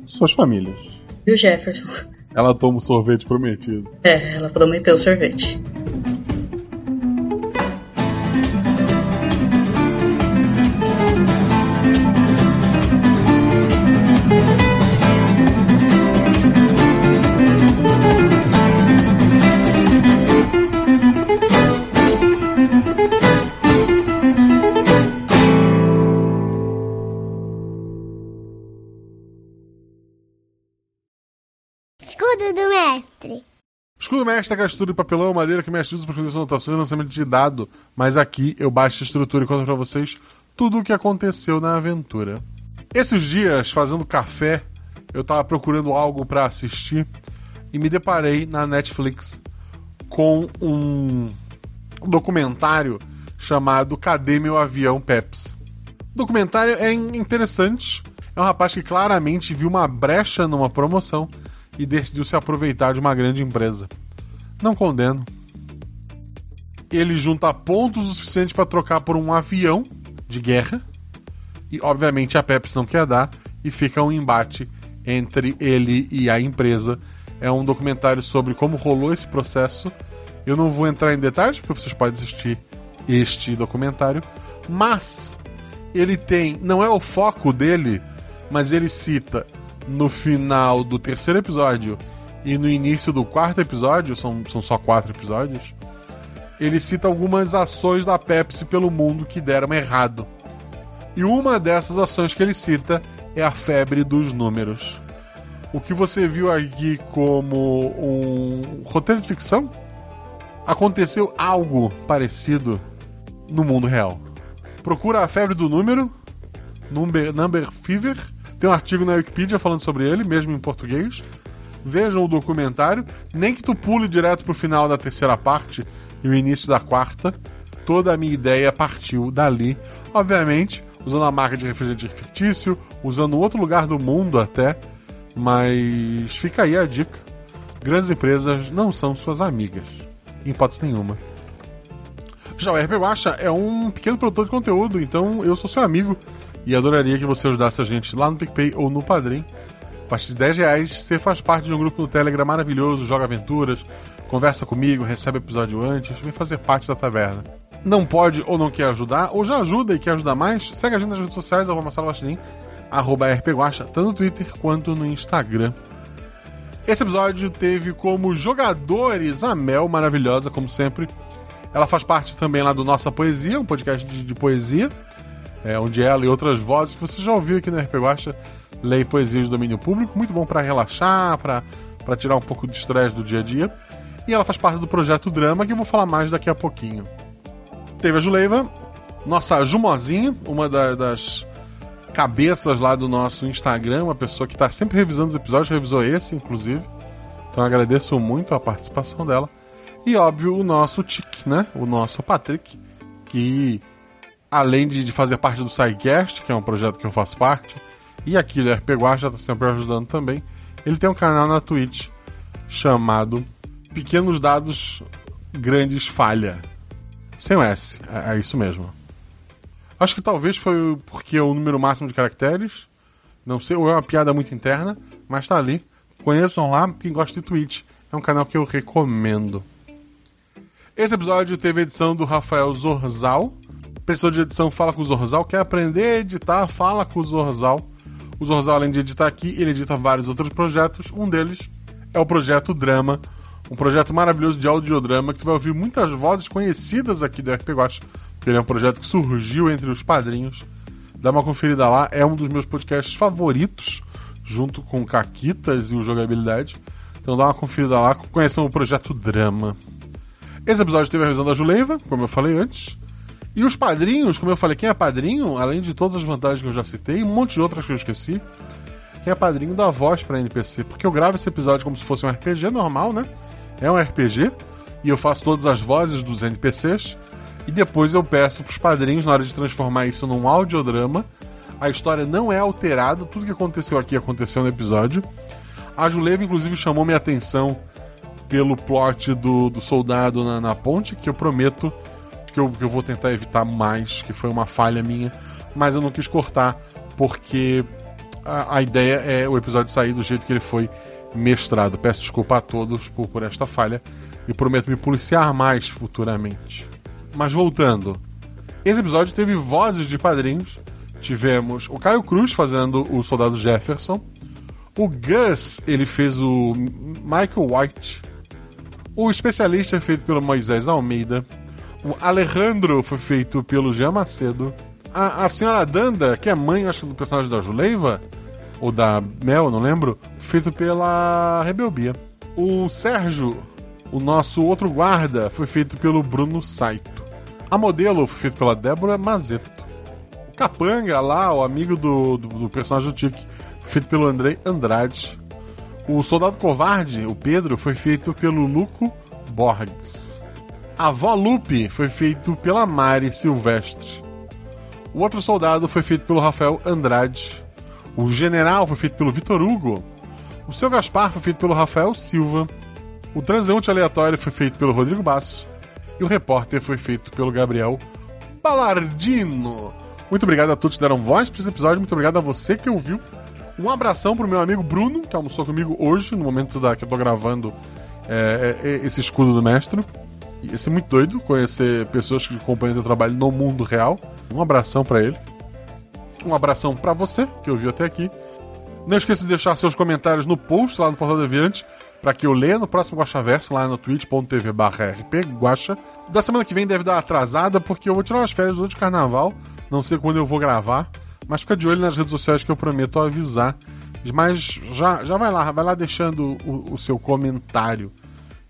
suas famílias. E o Jefferson? Ela toma o sorvete prometido. É, ela prometeu sorvete. Mestre aquela estrutura de papelão, madeira que mestre usa para suas anotações e lançamento de dado. Mas aqui eu baixo a estrutura e conto pra vocês tudo o que aconteceu na aventura. Esses dias, fazendo café, eu tava procurando algo para assistir e me deparei na Netflix com um documentário chamado Cadê Meu Avião Peps? O documentário é interessante. É um rapaz que claramente viu uma brecha numa promoção e decidiu se aproveitar de uma grande empresa. Não condeno. Ele junta pontos o suficiente para trocar por um avião de guerra. E obviamente a Pepsi não quer dar e fica um embate entre ele e a empresa. É um documentário sobre como rolou esse processo. Eu não vou entrar em detalhes porque vocês podem assistir este documentário, mas ele tem, não é o foco dele, mas ele cita no final do terceiro episódio e no início do quarto episódio, são, são só quatro episódios, ele cita algumas ações da Pepsi pelo mundo que deram errado. E uma dessas ações que ele cita é a febre dos números. O que você viu aqui como um roteiro de ficção, aconteceu algo parecido no mundo real. Procura a febre do número, number, number Fever. Tem um artigo na Wikipedia falando sobre ele, mesmo em português. Vejam o documentário. Nem que tu pule direto pro final da terceira parte e o início da quarta. Toda a minha ideia partiu dali. Obviamente, usando a marca de refrigerante fictício, usando outro lugar do mundo até. Mas fica aí a dica. Grandes empresas não são suas amigas. Em hipótese nenhuma. Já o RP Guacha é um pequeno produtor de conteúdo, então eu sou seu amigo e adoraria que você ajudasse a gente lá no PicPay ou no Padrim. Partir de 10 reais, você faz parte de um grupo no Telegram maravilhoso, joga aventuras, conversa comigo, recebe episódio antes, vem fazer parte da taverna. Não pode ou não quer ajudar, ou já ajuda e quer ajudar mais, segue a gente nas redes sociais, arroba Marcelo Guaxinim, arroba rpguacha, tanto no Twitter quanto no Instagram. Esse episódio teve como jogadores a Mel, maravilhosa, como sempre. Ela faz parte também lá do Nossa Poesia, um podcast de, de poesia, é, onde ela e outras vozes que você já ouviu aqui no RP Leem poesias de domínio público, muito bom para relaxar, para tirar um pouco de estresse do dia a dia. E ela faz parte do projeto Drama, que eu vou falar mais daqui a pouquinho. Teve a Juleiva, nossa Jumozinha, uma da, das cabeças lá do nosso Instagram, uma pessoa que está sempre revisando os episódios, revisou esse, inclusive. Então agradeço muito a participação dela. E óbvio, o nosso Tic, né? O nosso Patrick, que além de, de fazer parte do SciCast, que é um projeto que eu faço parte, e aqui do RP Guacha está sempre ajudando também, ele tem um canal na Twitch chamado Pequenos Dados Grandes Falha. Sem o S, é, é isso mesmo. Acho que talvez foi porque é o número máximo de caracteres. Não sei, ou é uma piada muito interna, mas tá ali. Conheçam lá, quem gosta de Twitch. É um canal que eu recomendo. Esse episódio teve edição do Rafael Zorzal. Pessoa de edição fala com o Zorzal. Quer aprender a editar? Fala com o Zorzal. O Zorzal, além de editar aqui, ele edita vários outros projetos. Um deles é o projeto Drama, um projeto maravilhoso de audiodrama que tu vai ouvir muitas vozes conhecidas aqui do RP porque ele é um projeto que surgiu entre os padrinhos. Dá uma conferida lá, é um dos meus podcasts favoritos, junto com Caquitas e o Jogabilidade. Então dá uma conferida lá, conheçam o projeto Drama. Esse episódio teve a revisão da Juleiva, como eu falei antes. E os padrinhos, como eu falei, quem é padrinho, além de todas as vantagens que eu já citei, um monte de outras que eu esqueci, quem é padrinho dá voz pra NPC. Porque eu gravo esse episódio como se fosse um RPG normal, né? É um RPG, e eu faço todas as vozes dos NPCs, e depois eu peço pros padrinhos, na hora de transformar isso num audiodrama. A história não é alterada, tudo que aconteceu aqui aconteceu no episódio. A Juleiva, inclusive, chamou minha atenção pelo plot do, do soldado na, na ponte, que eu prometo que eu, que eu vou tentar evitar mais, que foi uma falha minha, mas eu não quis cortar, porque a, a ideia é o episódio sair do jeito que ele foi mestrado. Peço desculpa a todos por, por esta falha e prometo me policiar mais futuramente. Mas voltando, esse episódio teve vozes de padrinhos. Tivemos o Caio Cruz fazendo o soldado Jefferson. O Gus, ele fez o Michael White. O especialista é feito pelo Moisés Almeida. O Alejandro foi feito pelo Jean Macedo. A, a senhora Danda, que é mãe, acho, do personagem da Juleiva, ou da Mel, não lembro, feito pela Rebelbia. O Sérgio, o nosso outro guarda, foi feito pelo Bruno Saito. A modelo foi feita pela Débora Mazeto. O Capanga, lá, o amigo do, do, do personagem do Tiki, foi feito pelo Andrei Andrade. O Soldado Covarde, o Pedro, foi feito pelo Luco Borges. Avó Lupe foi feito pela Mari Silvestre. O outro soldado foi feito pelo Rafael Andrade. O general foi feito pelo Vitor Hugo. O seu Gaspar foi feito pelo Rafael Silva. O transeunte aleatório foi feito pelo Rodrigo Basso. E o repórter foi feito pelo Gabriel Balardino. Muito obrigado a todos que deram voz para esse episódio. Muito obrigado a você que ouviu. Um abração pro meu amigo Bruno, que almoçou comigo hoje, no momento da, que eu tô gravando é, é, esse escudo do mestre. Ia ser muito doido conhecer pessoas que acompanham o trabalho no mundo real. Um abração para ele. Um abração para você que ouviu até aqui. Não esqueça de deixar seus comentários no post lá no Portal Deviante para que eu leia no próximo Guaxaverso lá no twitch.tv rpguacha. Da semana que vem deve dar atrasada porque eu vou tirar as férias durante o carnaval. Não sei quando eu vou gravar, mas fica de olho nas redes sociais que eu prometo avisar. Mas já, já vai lá, vai lá deixando o, o seu comentário.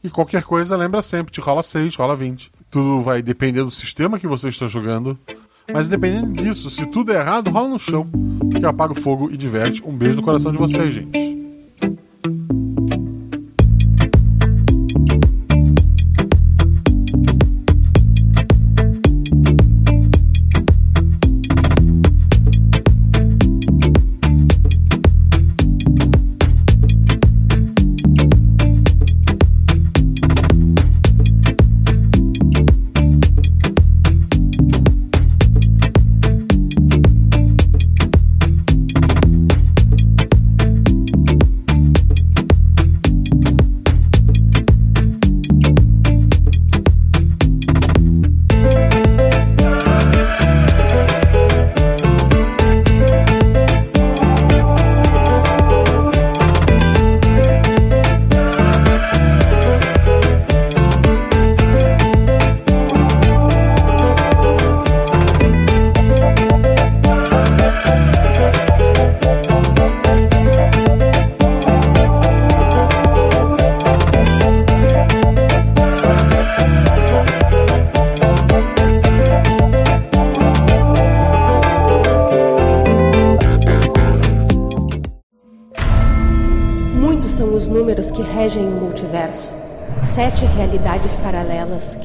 E qualquer coisa, lembra sempre, te rola 6, rola 20. Tudo vai depender do sistema que você está jogando. Mas dependendo disso, se tudo é errado, rola no chão. Que apaga o fogo e diverte. Um beijo no coração de vocês, gente.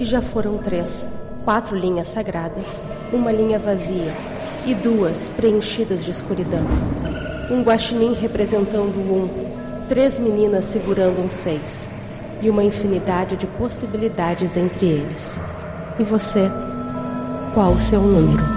Já foram três. Quatro linhas sagradas, uma linha vazia e duas preenchidas de escuridão. Um guaxinim representando um, três meninas segurando um seis e uma infinidade de possibilidades entre eles. E você? Qual o seu número?